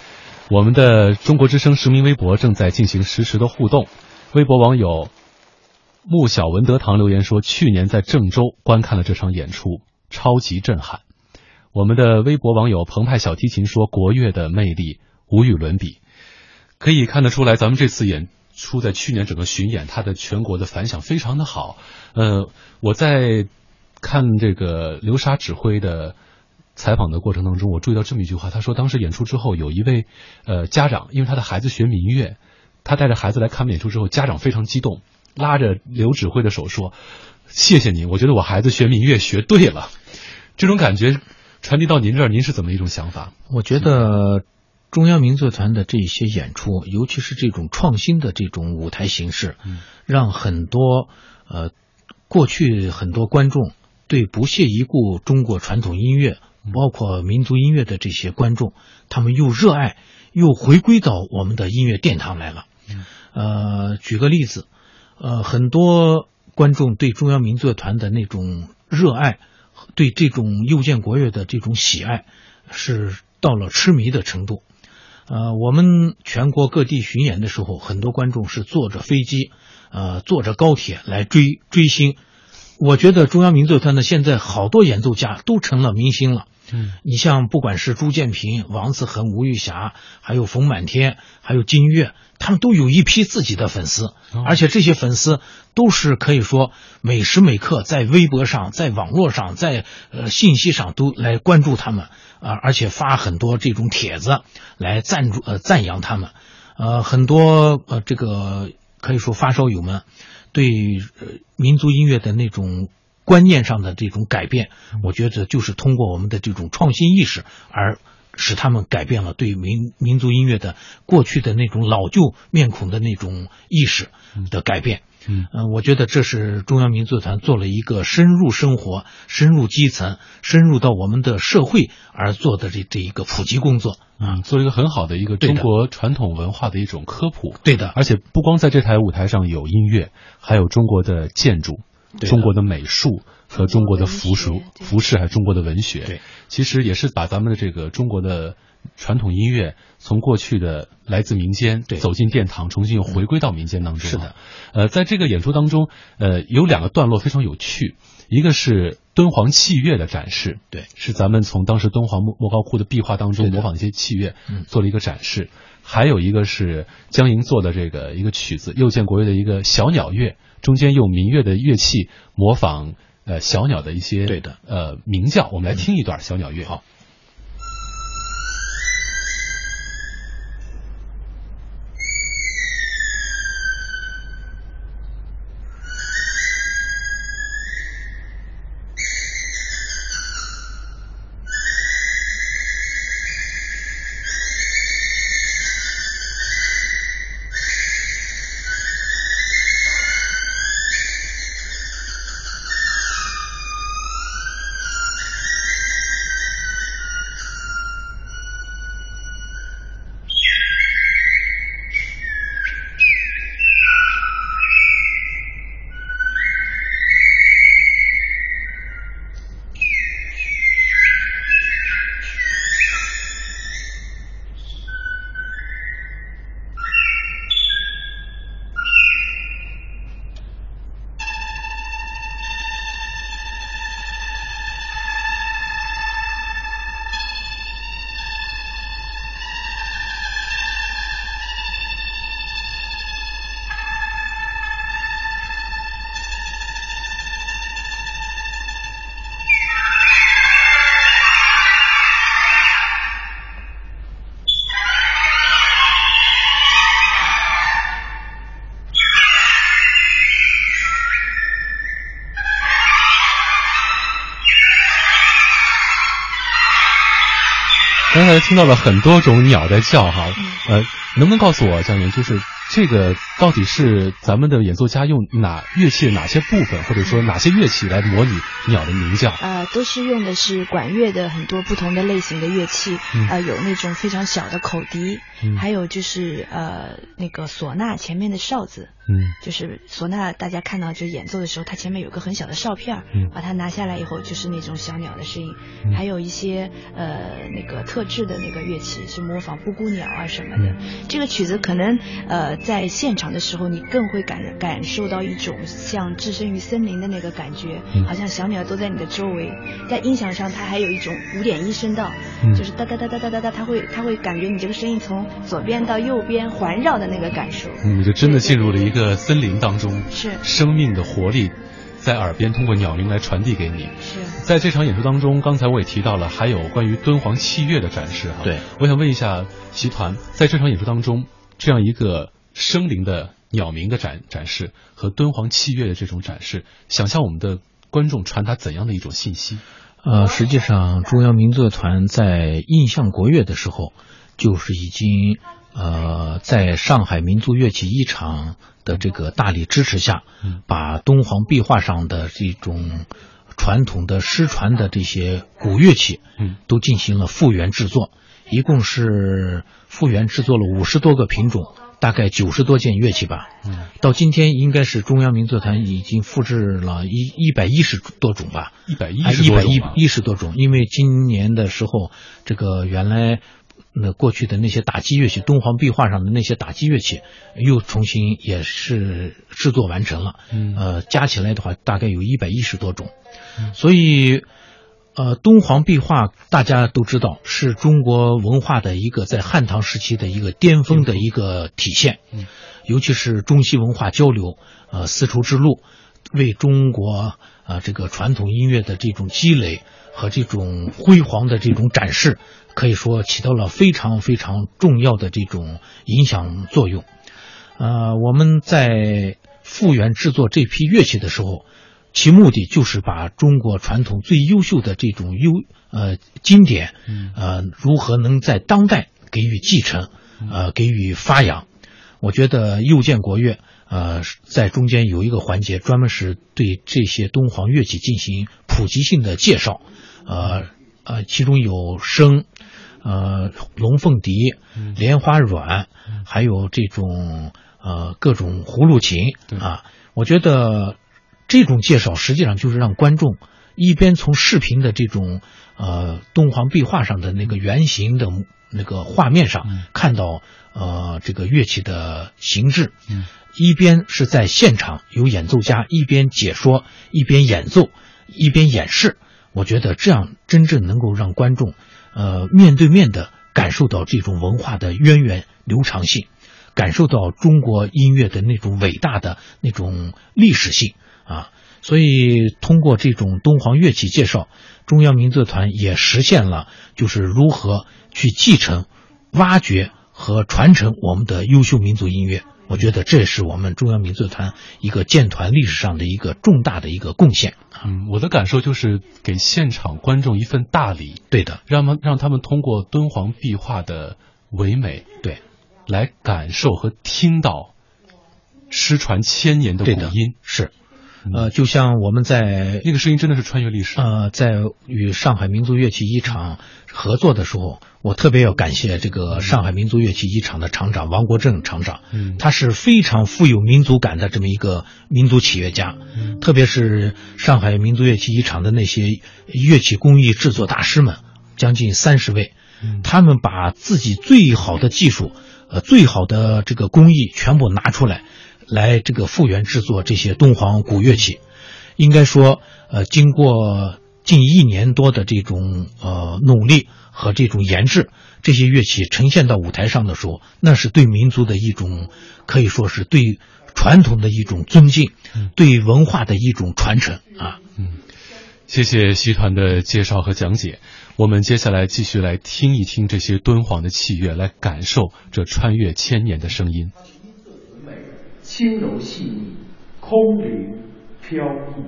我们的中国之声实名微博正在进行实时的互动。微博网友穆小文德堂留言说：“去年在郑州观看了这场演出，超级震撼。”我们的微博网友澎湃小提琴说：“国乐的魅力无与伦比。”可以看得出来，咱们这次演出在去年整个巡演，它的全国的反响非常的好。呃，我在看这个流沙指挥的。采访的过程当中，我注意到这么一句话，他说当时演出之后，有一位呃家长，因为他的孩子学民乐，他带着孩子来看演出之后，家长非常激动，拉着刘指挥的手说：“谢谢您，我觉得我孩子学民乐学对了。”这种感觉传递到您这儿，您是怎么一种想法？我觉得中央民族团的这些演出，尤其是这种创新的这种舞台形式，让很多呃过去很多观众对不屑一顾中国传统音乐。包括民族音乐的这些观众，他们又热爱，又回归到我们的音乐殿堂来了。呃，举个例子，呃，很多观众对中央民族乐团的那种热爱，对这种右键国乐的这种喜爱，是到了痴迷的程度。呃，我们全国各地巡演的时候，很多观众是坐着飞机，呃，坐着高铁来追追星。我觉得中央民族乐团呢，现在好多演奏家都成了明星了。嗯，你像不管是朱建平、王子恒、吴玉霞，还有冯满天，还有金月，他们都有一批自己的粉丝，而且这些粉丝都是可以说每时每刻在微博上、在网络上、在呃信息上都来关注他们啊，而且发很多这种帖子来赞助呃赞扬他们，呃很多呃这个可以说发烧友们对呃民族音乐的那种。观念上的这种改变，我觉得就是通过我们的这种创新意识，而使他们改变了对民民族音乐的过去的那种老旧面孔的那种意识的改变。嗯，我觉得这是中央民族团做了一个深入生活、深入基层、深入到我们的社会而做的这这一个普及工作嗯，做一个很好的一个中国传统文化的一种科普。对的，而且不光在这台舞台上有音乐，还有中国的建筑。中国的美术和中国的服饰、服饰还有中国的文学，对，其实也是把咱们的这个中国的传统音乐从过去的来自民间，走进殿堂，重新又回归到民间当中。是的，呃，在这个演出当中，呃，有两个段落非常有趣，一个是敦煌器乐的展示，对，是咱们从当时敦煌莫莫高窟的壁画当中模仿一些器乐，做了一个展示。还有一个是江莹做的这个一个曲子，又见国乐的一个小鸟乐。中间用民乐的乐器模仿呃小鸟的一些对的呃鸣叫，我们来听一段小鸟乐。好。刚才听到了很多种鸟在叫哈，呃，能不能告诉我，江云，就是这个到底是咱们的演奏家用哪乐器哪些部分，或者说哪些乐器来模拟鸟的鸣叫？呃，都是用的是管乐的很多不同的类型的乐器，嗯、呃，有那种非常小的口笛，嗯、还有就是呃那个唢呐前面的哨子，嗯，就是唢呐大家看到就演奏的时候，它前面有个很小的哨片，嗯，把它拿下来以后就是那种小鸟的声音，嗯、还有一些呃那个特制的那个乐器是模仿布谷鸟啊什么的，嗯、这个曲子可能呃在现场的时候你更会感感受到一种像置身于森林的那个感觉，嗯好像小鸟都在你的周围，在音响上它还有一种五点一声道，嗯就是哒哒哒哒哒哒哒，它会它会感觉你这个声音从左边到右边环绕的那个感受，嗯，你就真的进入了一个森林当中，是生命的活力。在耳边通过鸟鸣来传递给你。是在这场演出当中，刚才我也提到了，还有关于敦煌器乐的展示哈。对，我想问一下集团，在这场演出当中，这样一个生灵的鸟鸣的展展示和敦煌器乐的这种展示，想向我们的观众传达怎样的一种信息？呃，实际上中央民族乐团在印象国乐的时候，就是已经呃在上海民族乐器一厂的这个大力支持下，嗯、把敦煌壁画上的这种传统的失传的这些古乐器，嗯，都进行了复原制作，一共是复原制作了五十多个品种。大概九十多件乐器吧，嗯，到今天应该是中央民族团已经复制了一一百一十多种吧，一百一一百一一十多种。因为今年的时候，这个原来那过去的那些打击乐器，敦煌壁画上的那些打击乐器，又重新也是制作完成了，嗯，呃，加起来的话，大概有一百一十多种，嗯、所以。呃，敦煌壁画大家都知道是中国文化的一个在汉唐时期的一个巅峰的一个体现，嗯，尤其是中西文化交流，呃，丝绸之路为中国呃这个传统音乐的这种积累和这种辉煌的这种展示，可以说起到了非常非常重要的这种影响作用。呃，我们在复原制作这批乐器的时候。其目的就是把中国传统最优秀的这种优呃经典，呃如何能在当代给予继承，呃给予发扬。我觉得右键国乐呃在中间有一个环节，专门是对这些敦煌乐器进行普及性的介绍，呃呃其中有笙、呃龙凤笛、莲花阮，还有这种呃各种葫芦琴啊，我觉得。这种介绍实际上就是让观众一边从视频的这种呃敦煌壁画上的那个圆形的那个画面上看到呃这个乐器的形制，嗯，一边是在现场有演奏家一边解说一边演奏一边演示，我觉得这样真正能够让观众呃面对面的感受到这种文化的渊源流长性，感受到中国音乐的那种伟大的那种历史性。啊，所以通过这种敦煌乐器介绍，中央民族团也实现了就是如何去继承、挖掘和传承我们的优秀民族音乐。我觉得这是我们中央民族团一个建团历史上的一个重大的一个贡献。嗯，我的感受就是给现场观众一份大礼。对的，让们让他们通过敦煌壁画的唯美，对，来感受和听到失传千年的古音。是。呃，就像我们在那个声音真的是穿越历史。呃，在与上海民族乐器一厂合作的时候，我特别要感谢这个上海民族乐器一厂的厂长王国正厂长，嗯，他是非常富有民族感的这么一个民族企业家，嗯，特别是上海民族乐器一厂的那些乐器工艺制作大师们，将近三十位，嗯，他们把自己最好的技术，呃，最好的这个工艺全部拿出来。来这个复原制作这些敦煌古乐器，应该说，呃，经过近一年多的这种呃努力和这种研制，这些乐器呈现到舞台上的时候，那是对民族的一种，可以说是对传统的一种尊敬，嗯、对文化的一种传承啊。嗯，谢谢习团的介绍和讲解。我们接下来继续来听一听这些敦煌的器乐，来感受这穿越千年的声音。轻柔细腻，空灵飘逸。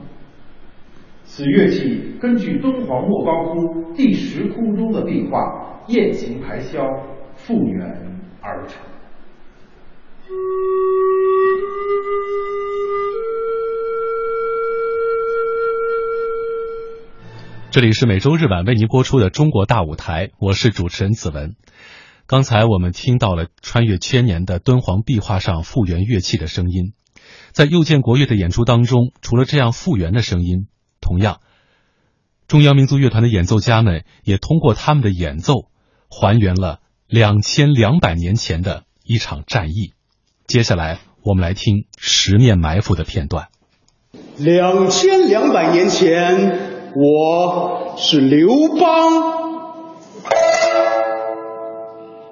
此乐器根据敦煌莫高窟第十窟中的壁画雁行排箫复原而成。这里是每周日晚为您播出的中国大舞台，我是主持人子文。刚才我们听到了穿越千年的敦煌壁画上复原乐器的声音，在又见国乐的演出当中，除了这样复原的声音，同样，中央民族乐团的演奏家们也通过他们的演奏，还原了两千两百年前的一场战役。接下来，我们来听《十面埋伏》的片段。两千两百年前。我是刘邦。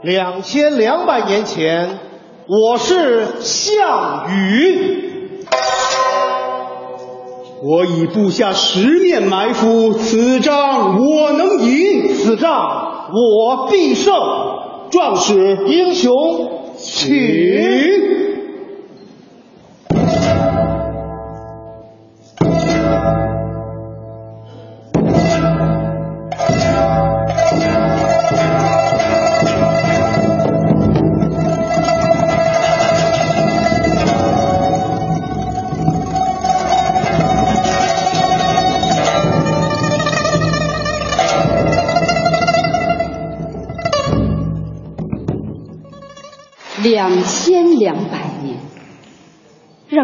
两千两百年前，我是项羽。我已布下十面埋伏，此仗我能赢，此仗我必胜。壮士英雄，请。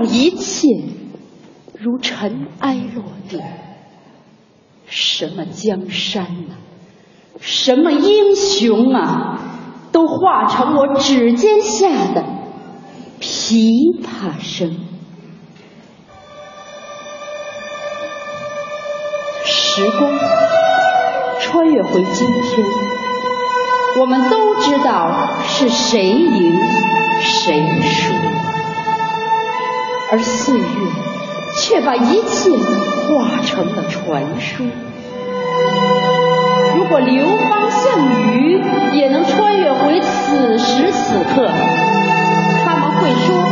让一切如尘埃落定。什么江山呐，什么英雄啊，都化成我指尖下的琵琶声。时光穿越回今天。我们都知道是谁赢谁输，而岁月却把一切化成了传说。如果刘邦、项羽也能穿越回此时此刻，他们会说：“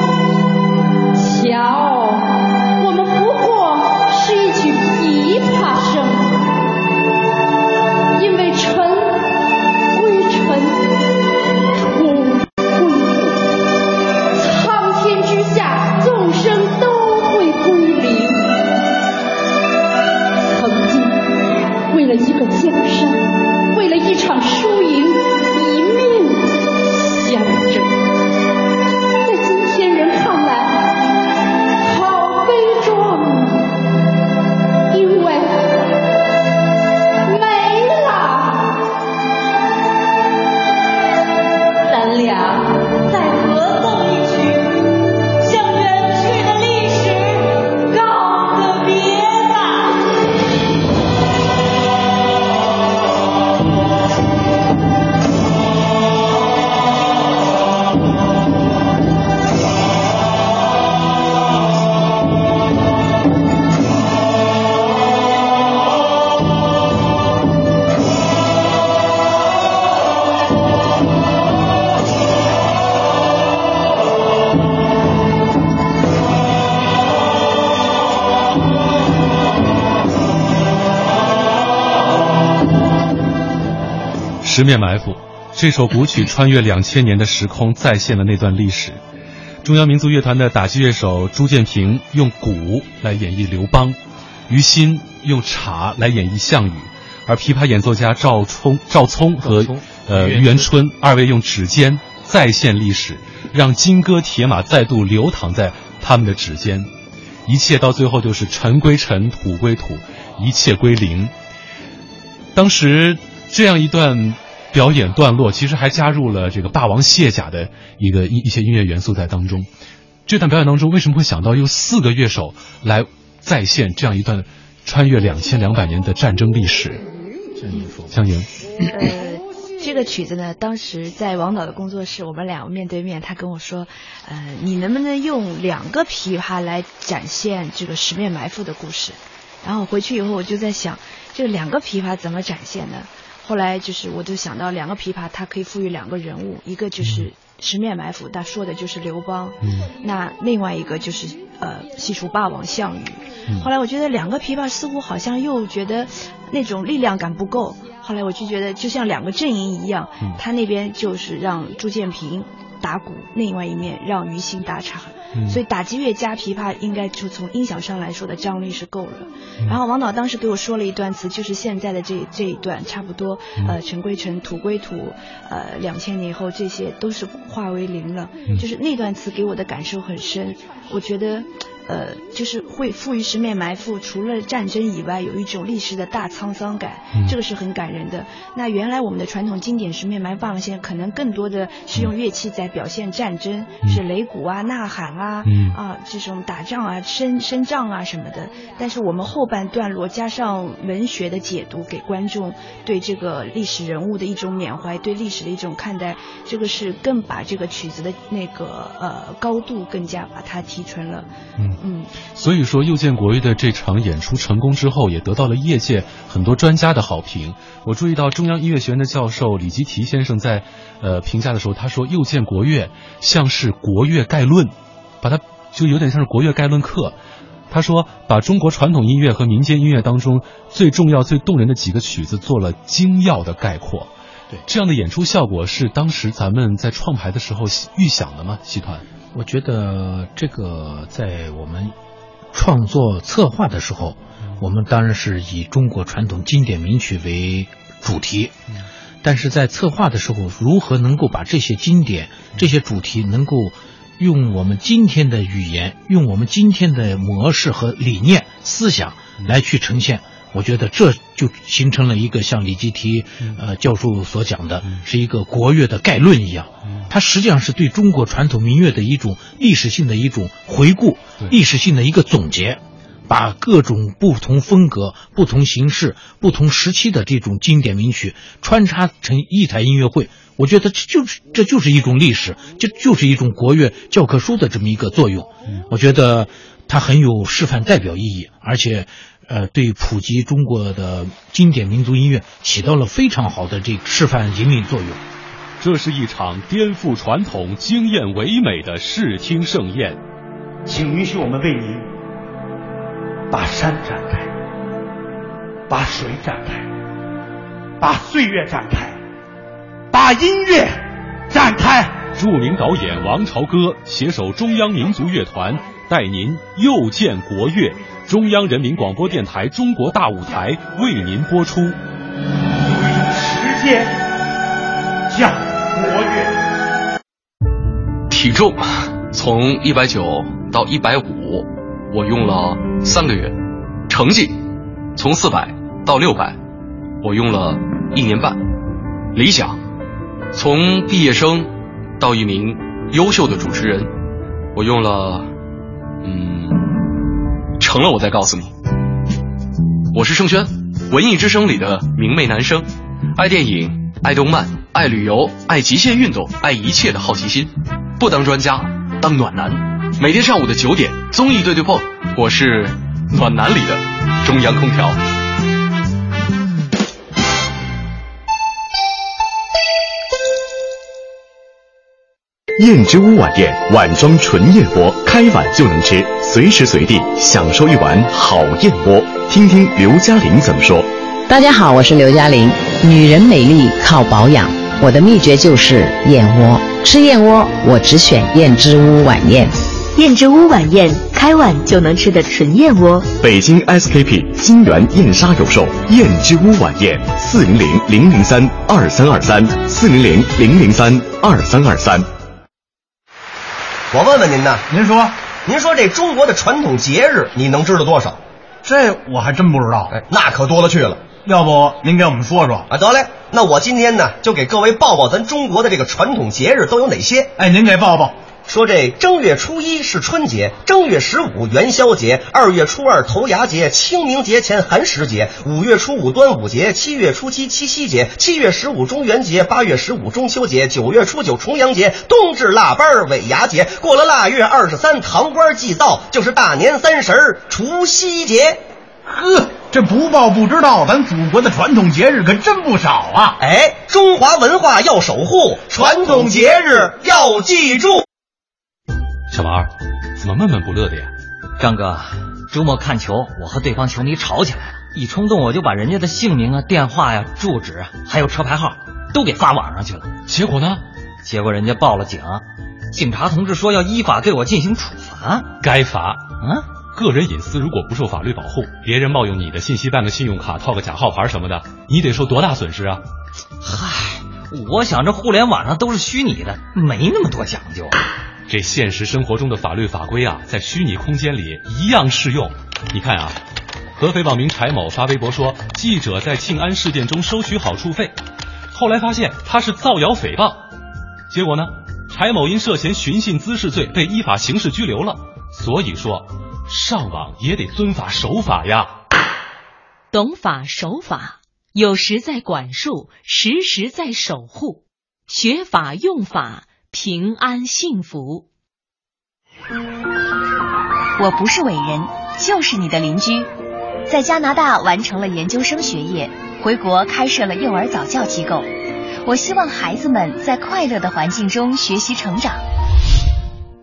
十面埋伏，这首古曲穿越两千年的时空，再现了那段历史。中央民族乐团的打击乐手朱建平用鼓来演绎刘邦，于心用镲来演绎项羽，而琵琶演奏家赵聪、赵聪和呃于元春二位用指尖再现历史，让金戈铁马再度流淌在他们的指尖。一切到最后就是尘归尘，土归土，一切归零。当时这样一段。表演段落其实还加入了这个霸王卸甲的一个一一些音乐元素在当中。这段表演当中为什么会想到用四个乐手来再现这样一段穿越两千两百年的战争历史？江莹，呃，这个曲子呢，当时在王导的工作室，我们俩面对面，他跟我说，呃，你能不能用两个琵琶来展现这个十面埋伏的故事？然后回去以后我就在想，这两个琵琶怎么展现呢？后来就是，我就想到两个琵琶，它可以赋予两个人物，一个就是十面埋伏，他说的就是刘邦，那另外一个就是呃西楚霸王项羽。后来我觉得两个琵琶似乎好像又觉得那种力量感不够，后来我就觉得就像两个阵营一样，他那边就是让朱建平打鼓，另外一面让于心打岔。嗯所以打击乐加琵琶，应该就从音响上来说的张力是够了。嗯然后王导当时给我说了一段词，就是现在的这这一段，差不多嗯呃尘归尘，土归土，呃两千年以后这些都是化为零了。嗯就是那段词给我的感受很深，我觉得。呃，就是会赋予十面埋伏，除了战争以外，有一种历史的大沧桑感，嗯这个是很感人的。那原来我们的传统经典十面埋伏现在可能更多的是用乐器在表现战争，嗯是擂鼓啊、呐喊啊、嗯啊这种打仗啊、升升仗啊什么的。但是我们后半段落加上文学的解读，给观众对这个历史人物的一种缅怀，对历史的一种看待，这个是更把这个曲子的那个呃高度更加把它提纯了。嗯嗯，所以说，又见国乐的这场演出成功之后，也得到了业界很多专家的好评。我注意到中央音乐学院的教授李吉提先生在呃评价的时候，他说又见国乐像是国乐概论，把它就有点像是国乐概论课。他说，把中国传统音乐和民间音乐当中最重要、最动人的几个曲子做了精要的概括。对，这样的演出效果是当时咱们在创排的时候预想的吗？戏团？我觉得这个在我们创作策划的时候，我们当然是以中国传统经典名曲为主题，但是在策划的时候，如何能够把这些经典、这些主题能够用我们今天的语言、用我们今天的模式和理念、思想来去呈现？我觉得这就形成了一个像李吉提呃教授所讲的，是一个国乐的概论一样。它实际上是对中国传统民乐的一种历史性的一种回顾，历史性的一个总结，把各种不同风格、不同形式、不同时期的这种经典名曲穿插成一台音乐会。我觉得这就是这就是一种历史，这就是一种国乐教科书的这么一个作用。我觉得它很有示范代表意义，而且。呃，对普及中国的经典民族音乐起到了非常好的这个示范引领作用。这是一场颠覆传统、惊艳唯美的视听盛宴。请允许我们为您把山展开，把水展开，把岁月展开，把音乐展开。著名导演王朝歌携手中央民族乐团，带您又见国乐。中央人民广播电台《中国大舞台》为您播出。时间叫活跃。体重从一百九到一百五，我用了三个月；成绩从四百到六百，我用了一年半；理想从毕业生到一名优秀的主持人，我用了嗯。成了，我再告诉你。我是盛轩，文艺之声里的明媚男生，爱电影，爱动漫，爱旅游，爱极限运动，爱一切的好奇心。不当专家，当暖男。每天上午的九点，综艺对对碰，我是暖男里的中央空调。燕之屋晚宴，碗装纯燕窝，开碗就能吃，随时随地享受一碗好燕窝。听听刘嘉玲怎么说。大家好，我是刘嘉玲。女人美丽靠保养，我的秘诀就是燕窝。吃燕窝，我只选燕之屋晚宴。燕之屋晚宴，开碗就能吃的纯燕窝。北京 SKP 金源燕莎有售燕之屋晚宴，四零零零零三二三二三，四零零零零三二三二三。我问问您呢，您说，您说这中国的传统节日，你能知道多少？这我还真不知道。哎，那可多了去了。要不您给我们说说？啊，得嘞，那我今天呢就给各位报报咱中国的这个传统节日都有哪些。哎，您给报报。说这正月初一是春节，正月十五元宵节，二月初二头牙节，清明节前寒食节，五月初五端午节，七月初七七夕节，七月十五中元节，八月十五中秋节，九月初九重阳节，冬至腊八尾牙节，过了腊月二十三糖官祭灶，就是大年三十除夕节。呵，这不报不知道，咱祖国的传统节日可真不少啊！哎，中华文化要守护，传统节日要记住。小王，怎么闷闷不乐的呀？张哥，周末看球，我和对方球迷吵起来了，一冲动我就把人家的姓名啊、电话呀、住址啊，还有车牌号都给发网上去了。结果呢？结果人家报了警，警察同志说要依法对我进行处罚。该罚。嗯，个人隐私如果不受法律保护，别人冒用你的信息办个信用卡、套个假号牌什么的，你得受多大损失啊？嗨，我想这互联网上都是虚拟的，没那么多讲究。这现实生活中的法律法规啊，在虚拟空间里一样适用。你看啊，合肥网民柴某发微博说，记者在庆安事件中收取好处费，后来发现他是造谣诽谤，结果呢，柴某因涉嫌寻衅滋事罪被依法刑事拘留了。所以说，上网也得遵法守法呀。懂法守法，有时在管束，时时在守护，学法用法。平安幸福。我不是伟人，就是你的邻居，在加拿大完成了研究生学业，回国开设了幼儿早教机构。我希望孩子们在快乐的环境中学习成长。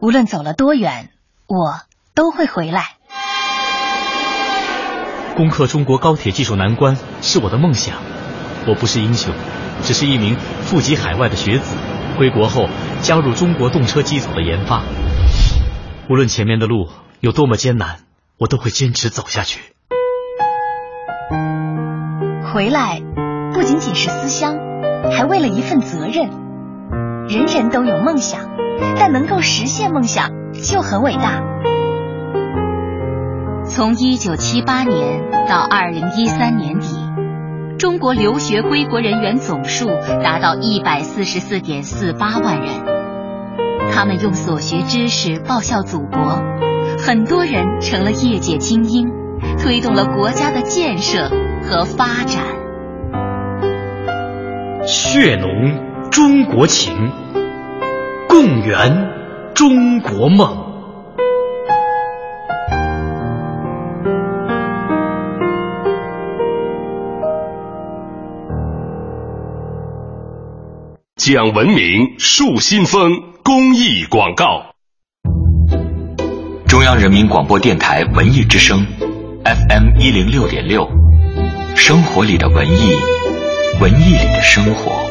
无论走了多远，我都会回来。攻克中国高铁技术难关是我的梦想。我不是英雄，只是一名富籍海外的学子。回国后，加入中国动车机组的研发。无论前面的路有多么艰难，我都会坚持走下去。回来不仅仅是思乡，还为了一份责任。人人都有梦想，但能够实现梦想就很伟大。从一九七八年到二零一三年底。中国留学归国人员总数达到一百四十四点四八万人，他们用所学知识报效祖国，很多人成了业界精英，推动了国家的建设和发展。血浓中国情，共圆中国梦。讲文明树新风公益广告。中央人民广播电台文艺之声，FM 一零六点六，生活里的文艺，文艺里的生活。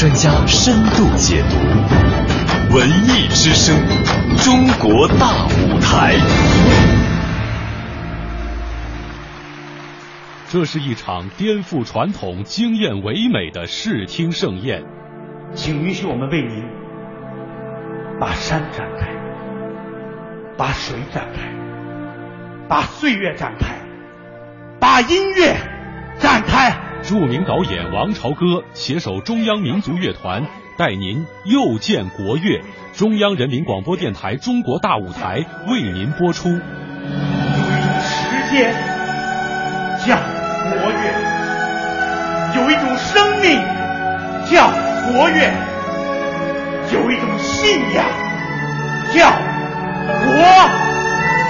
专家深度解读。文艺之声，中国大舞台。这是一场颠覆传统、惊艳唯美的视听盛宴。请允许我们为您。把山展开，把水展开，把岁月展开，把音乐展开。著名导演王朝歌携手中央民族乐团，带您又见国乐。中央人民广播电台中国大舞台为您播出。有一种时间叫国乐，有一种生命叫国乐。有一种信仰叫国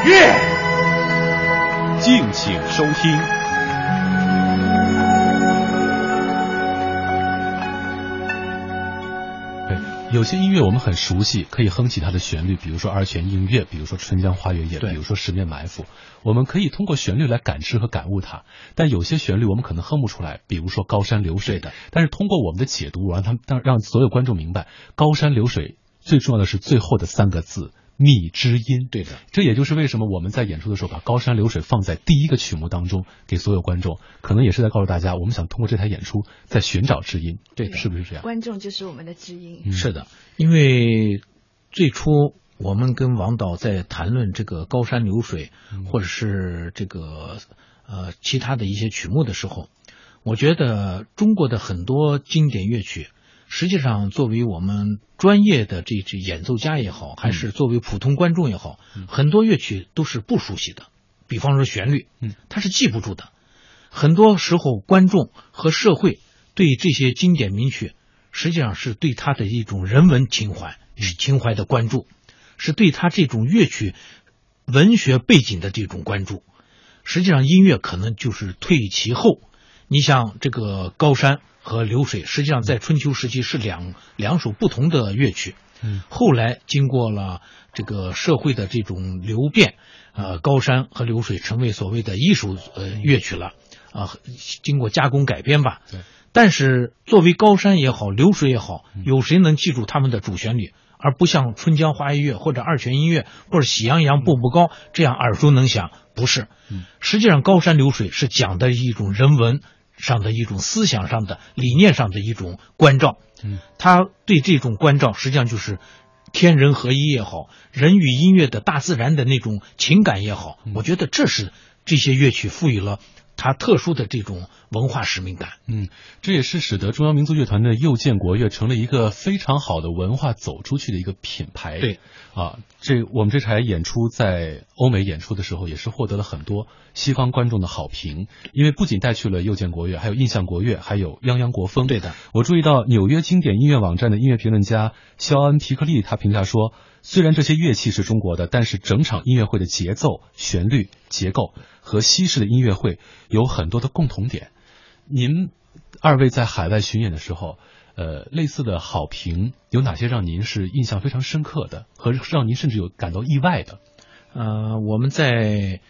乐，敬请收听。有些音乐我们很熟悉，可以哼起它的旋律，比如说二泉映月，比如说春江花月夜，比如说十面埋伏，我们可以通过旋律来感知和感悟它。但有些旋律我们可能哼不出来，比如说高山流水的。但是通过我们的解读，让他们让让所有观众明白，高山流水最重要的是最后的三个字。蜜之音，对的，这也就是为什么我们在演出的时候把《高山流水》放在第一个曲目当中，给所有观众，可能也是在告诉大家，我们想通过这台演出在寻找知音，对，是不是这样？观众就是我们的知音，嗯、是的，因为最初我们跟王导在谈论这个《高山流水》，或者是这个呃其他的一些曲目的时候，我觉得中国的很多经典乐曲。实际上，作为我们专业的这这演奏家也好，还是作为普通观众也好，很多乐曲都是不熟悉的。比方说旋律，嗯，他是记不住的。很多时候观众和社会对这些经典名曲，实际上是对他的一种人文情怀、情怀的关注，是对他这种乐曲文学背景的这种关注。实际上，音乐可能就是退其后。你像这个高山和流水，实际上在春秋时期是两两首不同的乐曲。嗯，后来经过了这个社会的这种流变，呃，高山和流水成为所谓的一首呃乐曲了。啊，经过加工改编吧。对。但是作为高山也好，流水也好，有谁能记住他们的主旋律？而不像《春江花月夜》或者《二泉映月》或者《喜羊羊步步高》这样耳熟能详。不是，实际上高山流水是讲的一种人文上的一种思想上的理念上的一种关照。嗯，他对这种关照，实际上就是天人合一也好，人与音乐的大自然的那种情感也好，我觉得这是这些乐曲赋予了。它特殊的这种文化使命感，嗯，这也是使得中央民族乐团的又见国乐成了一个非常好的文化走出去的一个品牌。对，啊，这我们这台演出在欧美演出的时候，也是获得了很多西方观众的好评，因为不仅带去了又见国乐，还有印象国乐，还有泱泱国风。对的，我注意到纽约经典音乐网站的音乐评论家肖恩皮克利他评价说。虽然这些乐器是中国的，但是整场音乐会的节奏、旋律、结构和西式的音乐会有很多的共同点。您二位在海外巡演的时候，呃，类似的好评有哪些让您是印象非常深刻的，和让您甚至有感到意外的？呃，我们在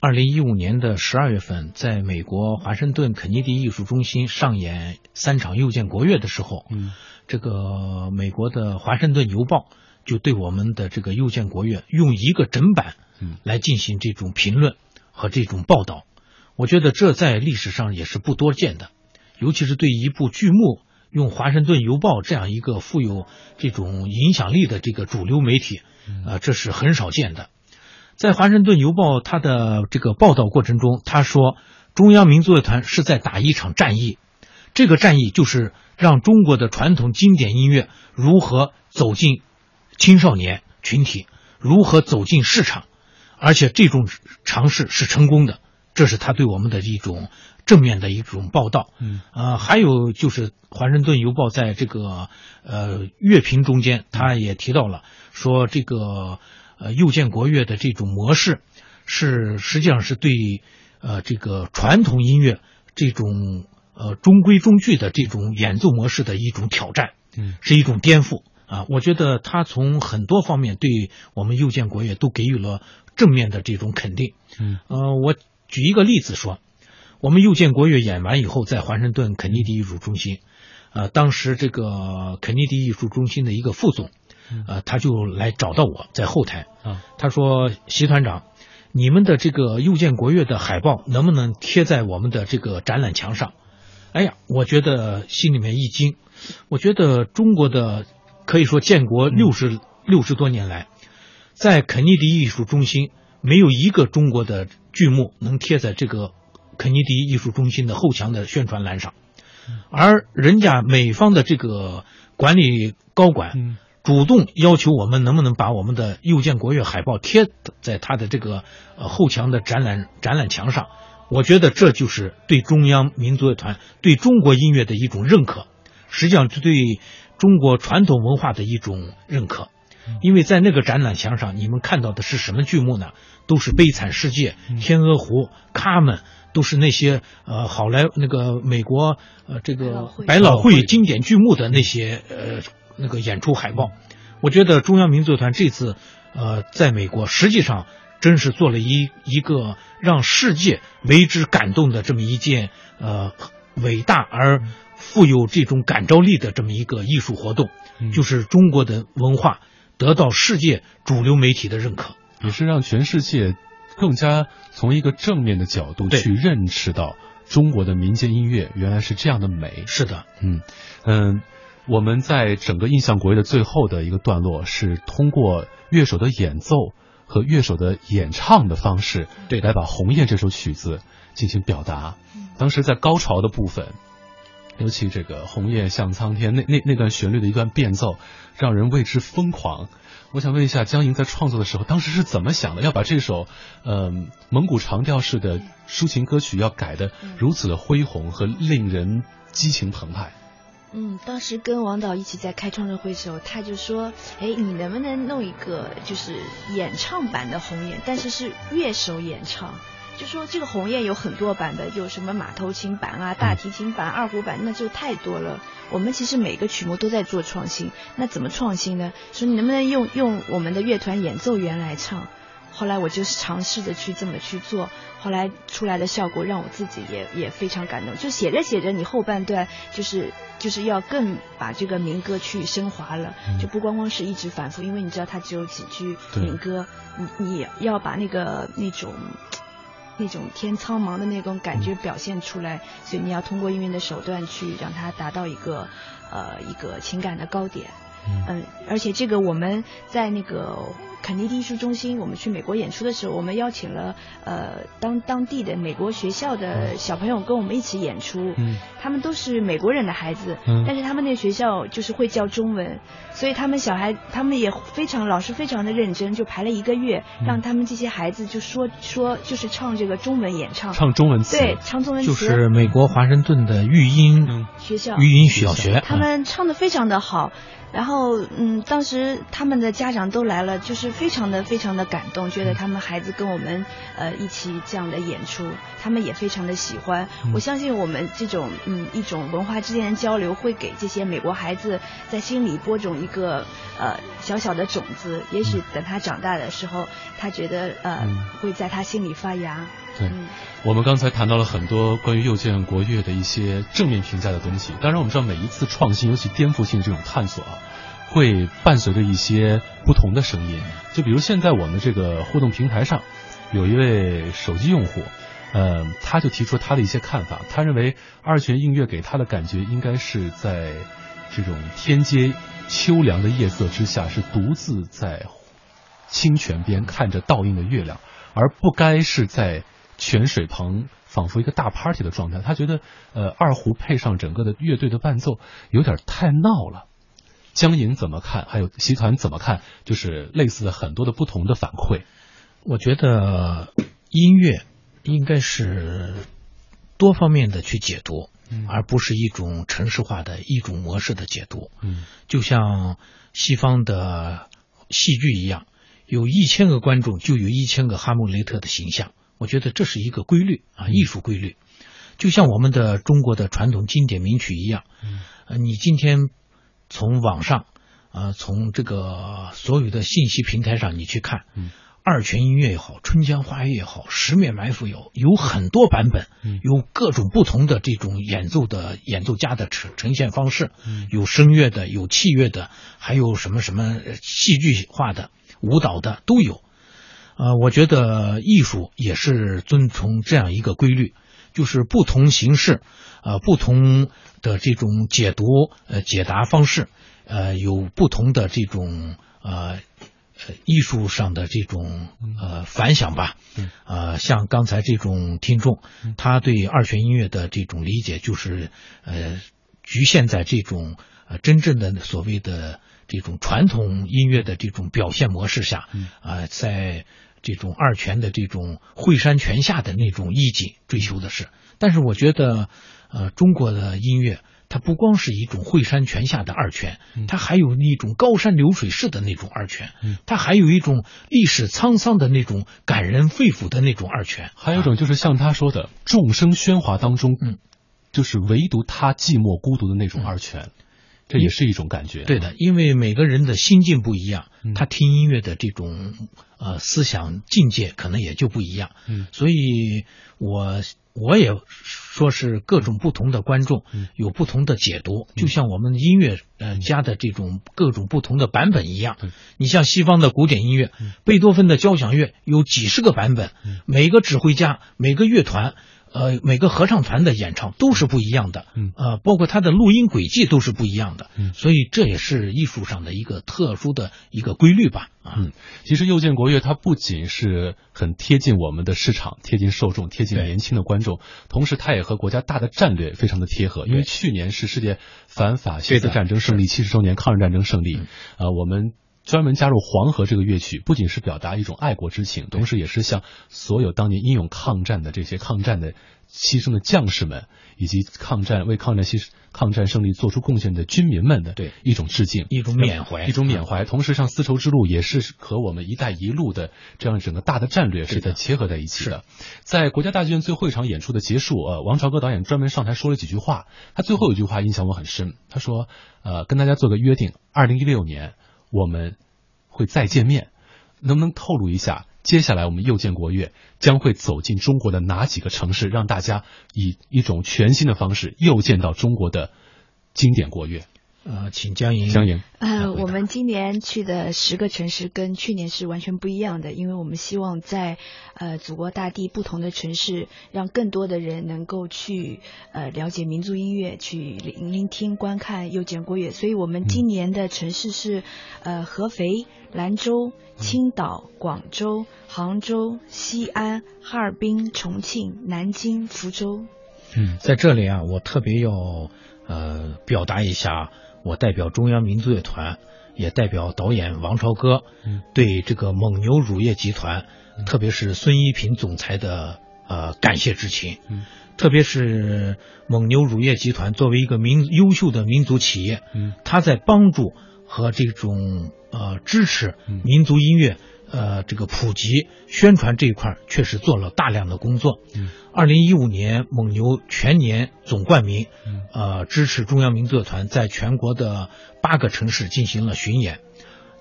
二零一五年的十二月份，在美国华盛顿肯尼迪艺术中心上演三场又见国乐的时候，嗯，这个美国的华盛顿邮报。就对我们的这个又见国乐用一个整版，来进行这种评论和这种报道，我觉得这在历史上也是不多见的，尤其是对一部剧目用《华盛顿邮报》这样一个富有这种影响力的这个主流媒体，啊，这是很少见的。在《华盛顿邮报》它的这个报道过程中，他说中央民族乐团是在打一场战役，这个战役就是让中国的传统经典音乐如何走进。青少年群体如何走进市场，而且这种尝试是成功的，这是他对我们的一种正面的一种报道。嗯，啊，还有就是《华盛顿邮报》在这个呃乐评中间，他也提到了说这个呃右见国乐的这种模式是实际上是对呃这个传统音乐这种呃中规中矩的这种演奏模式的一种挑战，嗯，是一种颠覆。啊，我觉得他从很多方面对我们右建国乐都给予了正面的这种肯定。嗯，呃，我举一个例子说，我们右建国乐演完以后，在华盛顿肯尼迪艺术中心，呃，当时这个肯尼迪艺术中心的一个副总，呃，他就来找到我在后台，啊，他说：“习团长，你们的这个右建国乐的海报能不能贴在我们的这个展览墙上？”哎呀，我觉得心里面一惊，我觉得中国的。可以说，建国六十六十多年来，在肯尼迪艺术中心没有一个中国的剧目能贴在这个肯尼迪艺术中心的后墙的宣传栏上，而人家美方的这个管理高管主动要求我们能不能把我们的又见国乐海报贴在他的这个呃后墙的展览展览墙上，我觉得这就是对中央民族乐团对中国音乐的一种认可，实际上是对。中国传统文化的一种认可，因为在那个展览墙上，你们看到的是什么剧目呢？都是《悲惨世界》《天鹅湖》《卡门》，都是那些呃好莱那个美国呃这个百老汇经典剧目的那些呃那个演出海报。我觉得中央民族团这次呃在美国，实际上真是做了一一个让世界为之感动的这么一件呃伟大而。富有这种感召力的这么一个艺术活动，就是中国的文化得到世界主流媒体的认可，也是让全世界更加从一个正面的角度去认识到中国的民间音乐原来是这样的美。是的，嗯嗯，我们在整个印象国乐的最后的一个段落是通过乐手的演奏和乐手的演唱的方式，对，来把《鸿雁》这首曲子进行表达。当时在高潮的部分。尤其这个“红叶向苍天”那那那段旋律的一段变奏，让人为之疯狂。我想问一下，江莹在创作的时候，当时是怎么想的？要把这首，呃，蒙古长调式的抒情歌曲要改的如此的恢宏和令人激情澎湃。嗯，当时跟王导一起在开创作会的时候，他就说：“哎，你能不能弄一个就是演唱版的《红眼》，但是是乐手演唱？就说这个《鸿雁》有很多版的，有什么马头琴版啊、大提琴版、二胡版，那就太多了。我们其实每个曲目都在做创新，那怎么创新呢？说你能不能用用我们的乐团演奏员来唱？后来我就是尝试着去这么去做，后来出来的效果让我自己也也非常感动。就写着写着，你后半段就是就是要更把这个民歌去升华了，就不光光是一直反复，因为你知道它只有几句民歌，你你要把那个那种那种天苍茫的那种感觉表现出来，所以你要通过音乐的手段去让它达到一个呃一个情感的高点。嗯，而且这个我们在那个肯尼迪艺术中心，我们去美国演出的时候，我们邀请了呃当当地的美国学校的小朋友跟我们一起演出。嗯，他们都是美国人的孩子，嗯，但是他们那学校就是会教中文，所以他们小孩他们也非常老师非常的认真，就排了一个月，让他们这些孩子就说说就是唱这个中文演唱，唱中文词，对，唱中文词，就是美国华盛顿的育音学校，育音小学，他们唱的非常的好。然后，嗯，当时他们的家长都来了，就是非常的非常的感动，觉得他们孩子跟我们呃一起这样的演出，他们也非常的喜欢。我相信我们这种嗯一种文化之间的交流，会给这些美国孩子在心里播种一个呃小小的种子，也许等他长大的时候，他觉得呃会在他心里发芽。对，我们刚才谈到了很多关于右键国乐的一些正面评价的东西。当然，我们知道每一次创新，尤其颠覆性这种探索啊，会伴随着一些不同的声音。就比如现在我们这个互动平台上，有一位手机用户，呃，他就提出他的一些看法。他认为二泉映月给他的感觉，应该是在这种天街秋凉的夜色之下，是独自在清泉边看着倒映的月亮，而不该是在。泉水旁仿佛一个大 party 的状态，他觉得，呃，二胡配上整个的乐队的伴奏有点太闹了。江莹怎么看？还有习团怎么看？就是类似的很多的不同的反馈。我觉得音乐应该是多方面的去解读，而不是一种城市化的一种模式的解读。嗯，就像西方的戏剧一样，有一千个观众，就有一千个哈姆雷特的形象。我觉得这是一个规律啊，艺术规律，就像我们的中国的传统经典名曲一样。嗯，你今天从网上，呃，从这个所有的信息平台上你去看，嗯，二泉映月也好，春江花月也好，十面埋伏有有很多版本，嗯，有各种不同的这种演奏的演奏家的呈呈现方式，嗯，有声乐的，有器乐的，还有什么什么戏剧化的、舞蹈的都有。呃，我觉得艺术也是遵从这样一个规律，就是不同形式，呃，不同的这种解读、呃解答方式，呃，有不同的这种呃艺术上的这种呃反响吧。呃，像刚才这种听众，他对二泉音乐的这种理解，就是呃局限在这种呃真正的所谓的这种传统音乐的这种表现模式下，啊，在。这种二泉的这种惠山泉下的那种意境追求的是，但是我觉得，呃，中国的音乐它不光是一种惠山泉下的二泉，它还有一种高山流水式的那种二泉，它还有一种历史沧桑的那种感人肺腑的那种二泉，还有一种就是像他说的众生喧哗当中，嗯，就是唯独他寂寞孤独的那种二泉。这也是一种感觉，对的，因为每个人的心境不一样，他听音乐的这种呃思想境界可能也就不一样，嗯，所以我我也说是各种不同的观众有不同的解读，就像我们音乐呃家的这种各种不同的版本一样，你像西方的古典音乐，贝多芬的交响乐有几十个版本，每个指挥家每个乐团。呃，每个合唱团的演唱都是不一样的，嗯，呃，包括它的录音轨迹都是不一样的，嗯，所以这也是艺术上的一个特殊的一个规律吧，啊，嗯，其实又见国乐它不仅是很贴近我们的市场，贴近受众，贴近年轻的观众，同时它也和国家大的战略非常的贴合，因为去年是世界反法西斯战争胜利七十周年，抗日战争胜利，啊，我们。专门加入黄河这个乐曲，不仅是表达一种爱国之情，同时也是向所有当年英勇抗战的这些抗战的牺牲的将士们，以及抗战为抗战牺抗战胜利做出贡献的军民们的对一种致敬，一种缅怀，一种缅怀。同时，像丝绸之路也是和我们“一带一路”的这样整个大的战略是在结合在一起的。在国家大剧院最后一场演出的结束，呃，王朝歌导演专门上台说了几句话。他最后一句话印象我很深，他说：“呃，跟大家做个约定，二零一六年。”我们会再见面，能不能透露一下，接下来我们又见国乐将会走进中国的哪几个城市，让大家以一种全新的方式又见到中国的经典国乐？呃，请江莹。江莹。呃，我们今年去的十个城市跟去年是完全不一样的，因为我们希望在呃祖国大地不同的城市，让更多的人能够去呃了解民族音乐，去聆聆听、观看又见国乐。所以我们今年的城市是呃合肥、兰州、青岛、广州、杭州、西安、哈尔滨、重庆、南京、福州。嗯，在这里啊，我特别要呃表达一下。我代表中央民族乐团，也代表导演王朝歌，对这个蒙牛乳业集团，特别是孙一平总裁的呃感谢之情。特别是蒙牛乳业集团作为一个民优秀的民族企业，他在帮助和这种呃支持民族音乐。呃，这个普及宣传这一块确实做了大量的工作。嗯，二零一五年蒙牛全年总冠名，呃，支持中央民族乐团在全国的八个城市进行了巡演。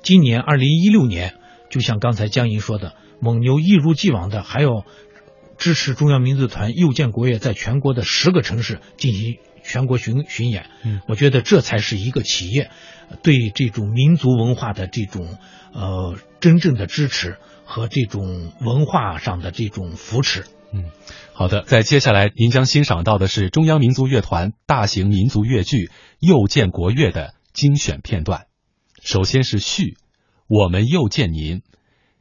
今年二零一六年，就像刚才江莹说的，蒙牛一如既往的还有支持中央民族乐团又建国乐在全国的十个城市进行全国巡巡演。嗯，我觉得这才是一个企业对这种民族文化的这种呃。真正的支持和这种文化上的这种扶持。嗯，好的，在接下来您将欣赏到的是中央民族乐团大型民族乐剧《又见国乐》的精选片段。首先是序，我们又见您，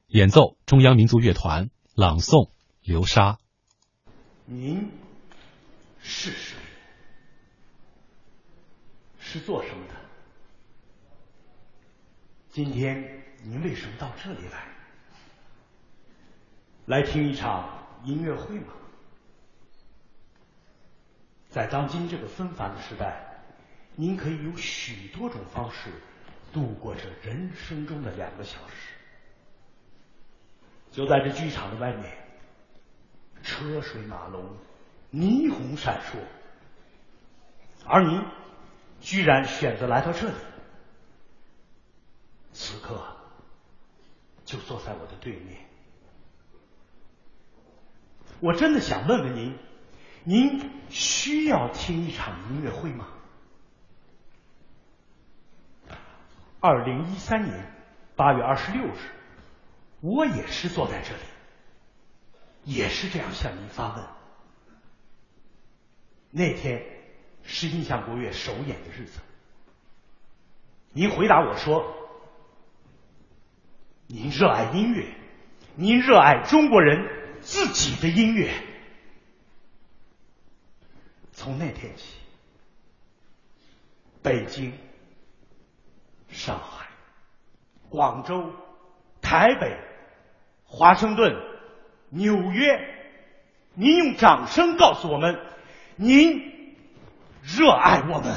演奏中央民族乐团，朗诵流沙。您是谁？是做什么的？今天。您为什么到这里来？来听一场音乐会吗？在当今这个纷繁的时代，您可以有许多种方式度过这人生中的两个小时。就在这剧场的外面，车水马龙，霓虹闪烁，而您居然选择来到这里。此刻。就坐在我的对面，我真的想问问您，您需要听一场音乐会吗？二零一三年八月二十六日，我也是坐在这里，也是这样向您发问。那天是印象国乐首演的日子，您回答我说。您热爱音乐，您热爱中国人自己的音乐。从那天起，北京、上海、广州、台北、华盛顿、纽约，您用掌声告诉我们，您热爱我们。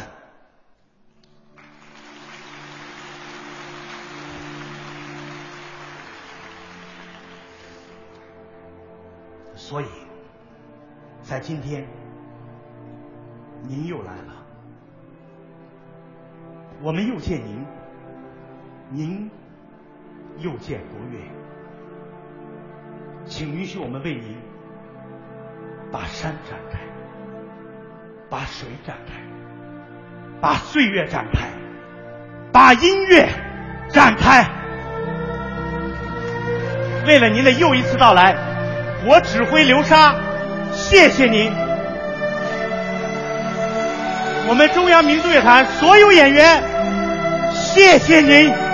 所以，在今天，您又来了，我们又见您，您又见国乐，请允许我们为您把山展开，把水展开，把岁月展开，把音乐展开，为了您的又一次到来。我指挥流沙，谢谢您。我们中央民族乐团所有演员，谢谢您。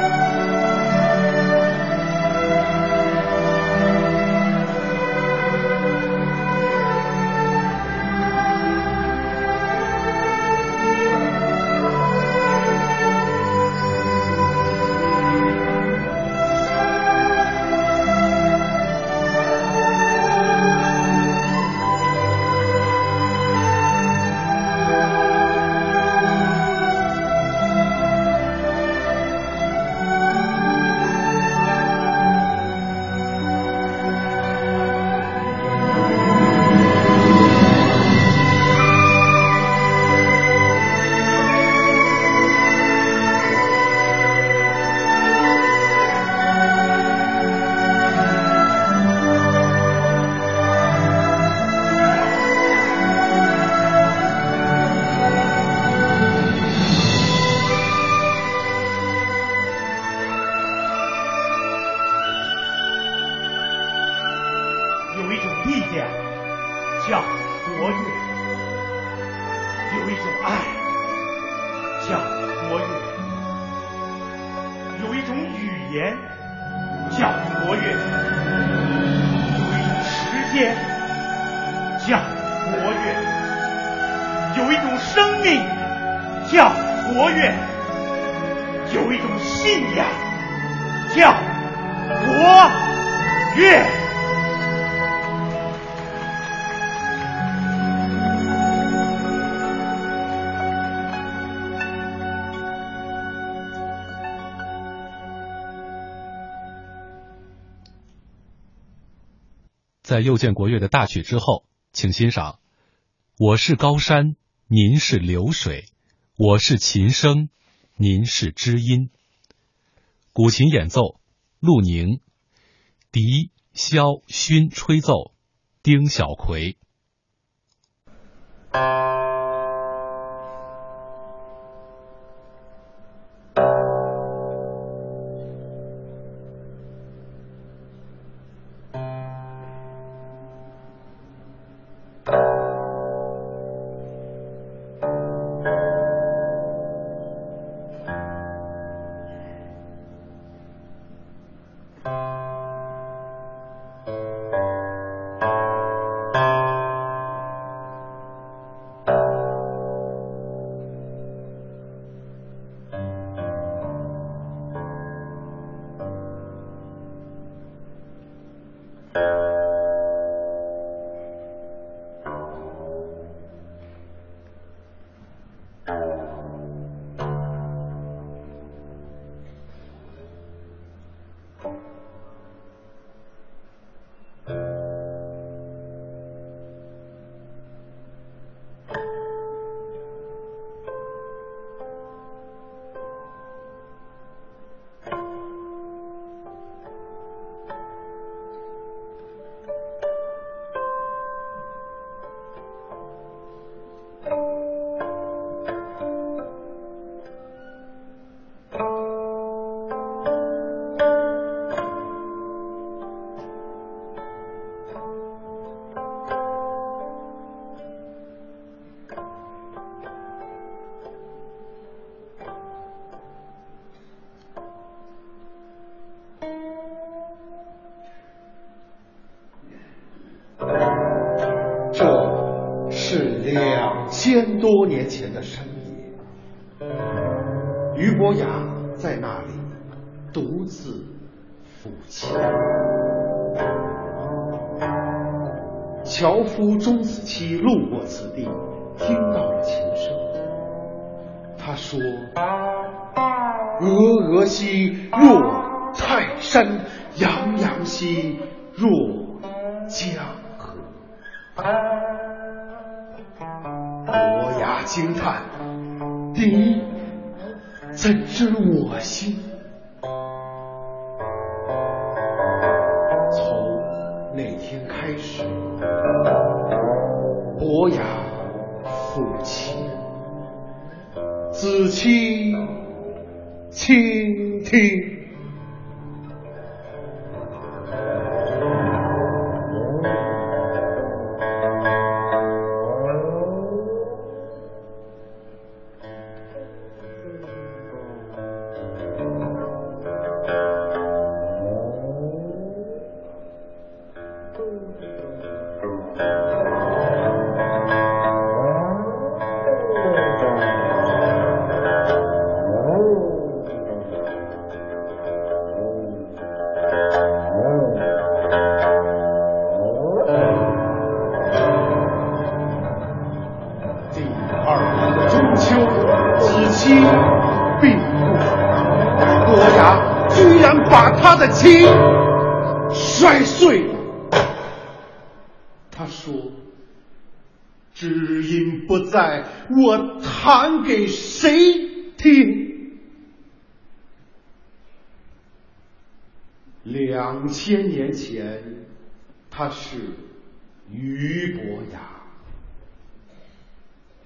在又见国乐的大曲之后，请欣赏：我是高山，您是流水；我是琴声，您是知音。古琴演奏：陆宁，笛、箫、埙吹奏：丁小葵。千多年前的深夜，俞伯牙在那里独自抚琴。樵夫钟子期路过此地，听到了琴声。他说：“峨峨兮若泰山，洋洋兮若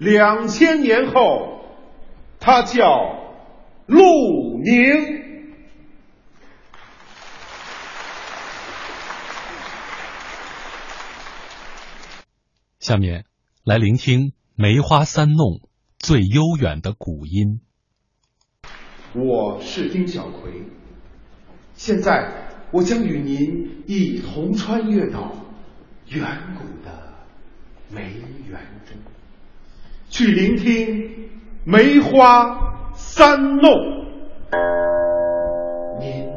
两千年后，他叫陆宁。下面来聆听梅花三弄最悠远的古音。我是丁小葵，现在，我将与您一同穿越到远古的梅园中，去聆听梅花三弄。您。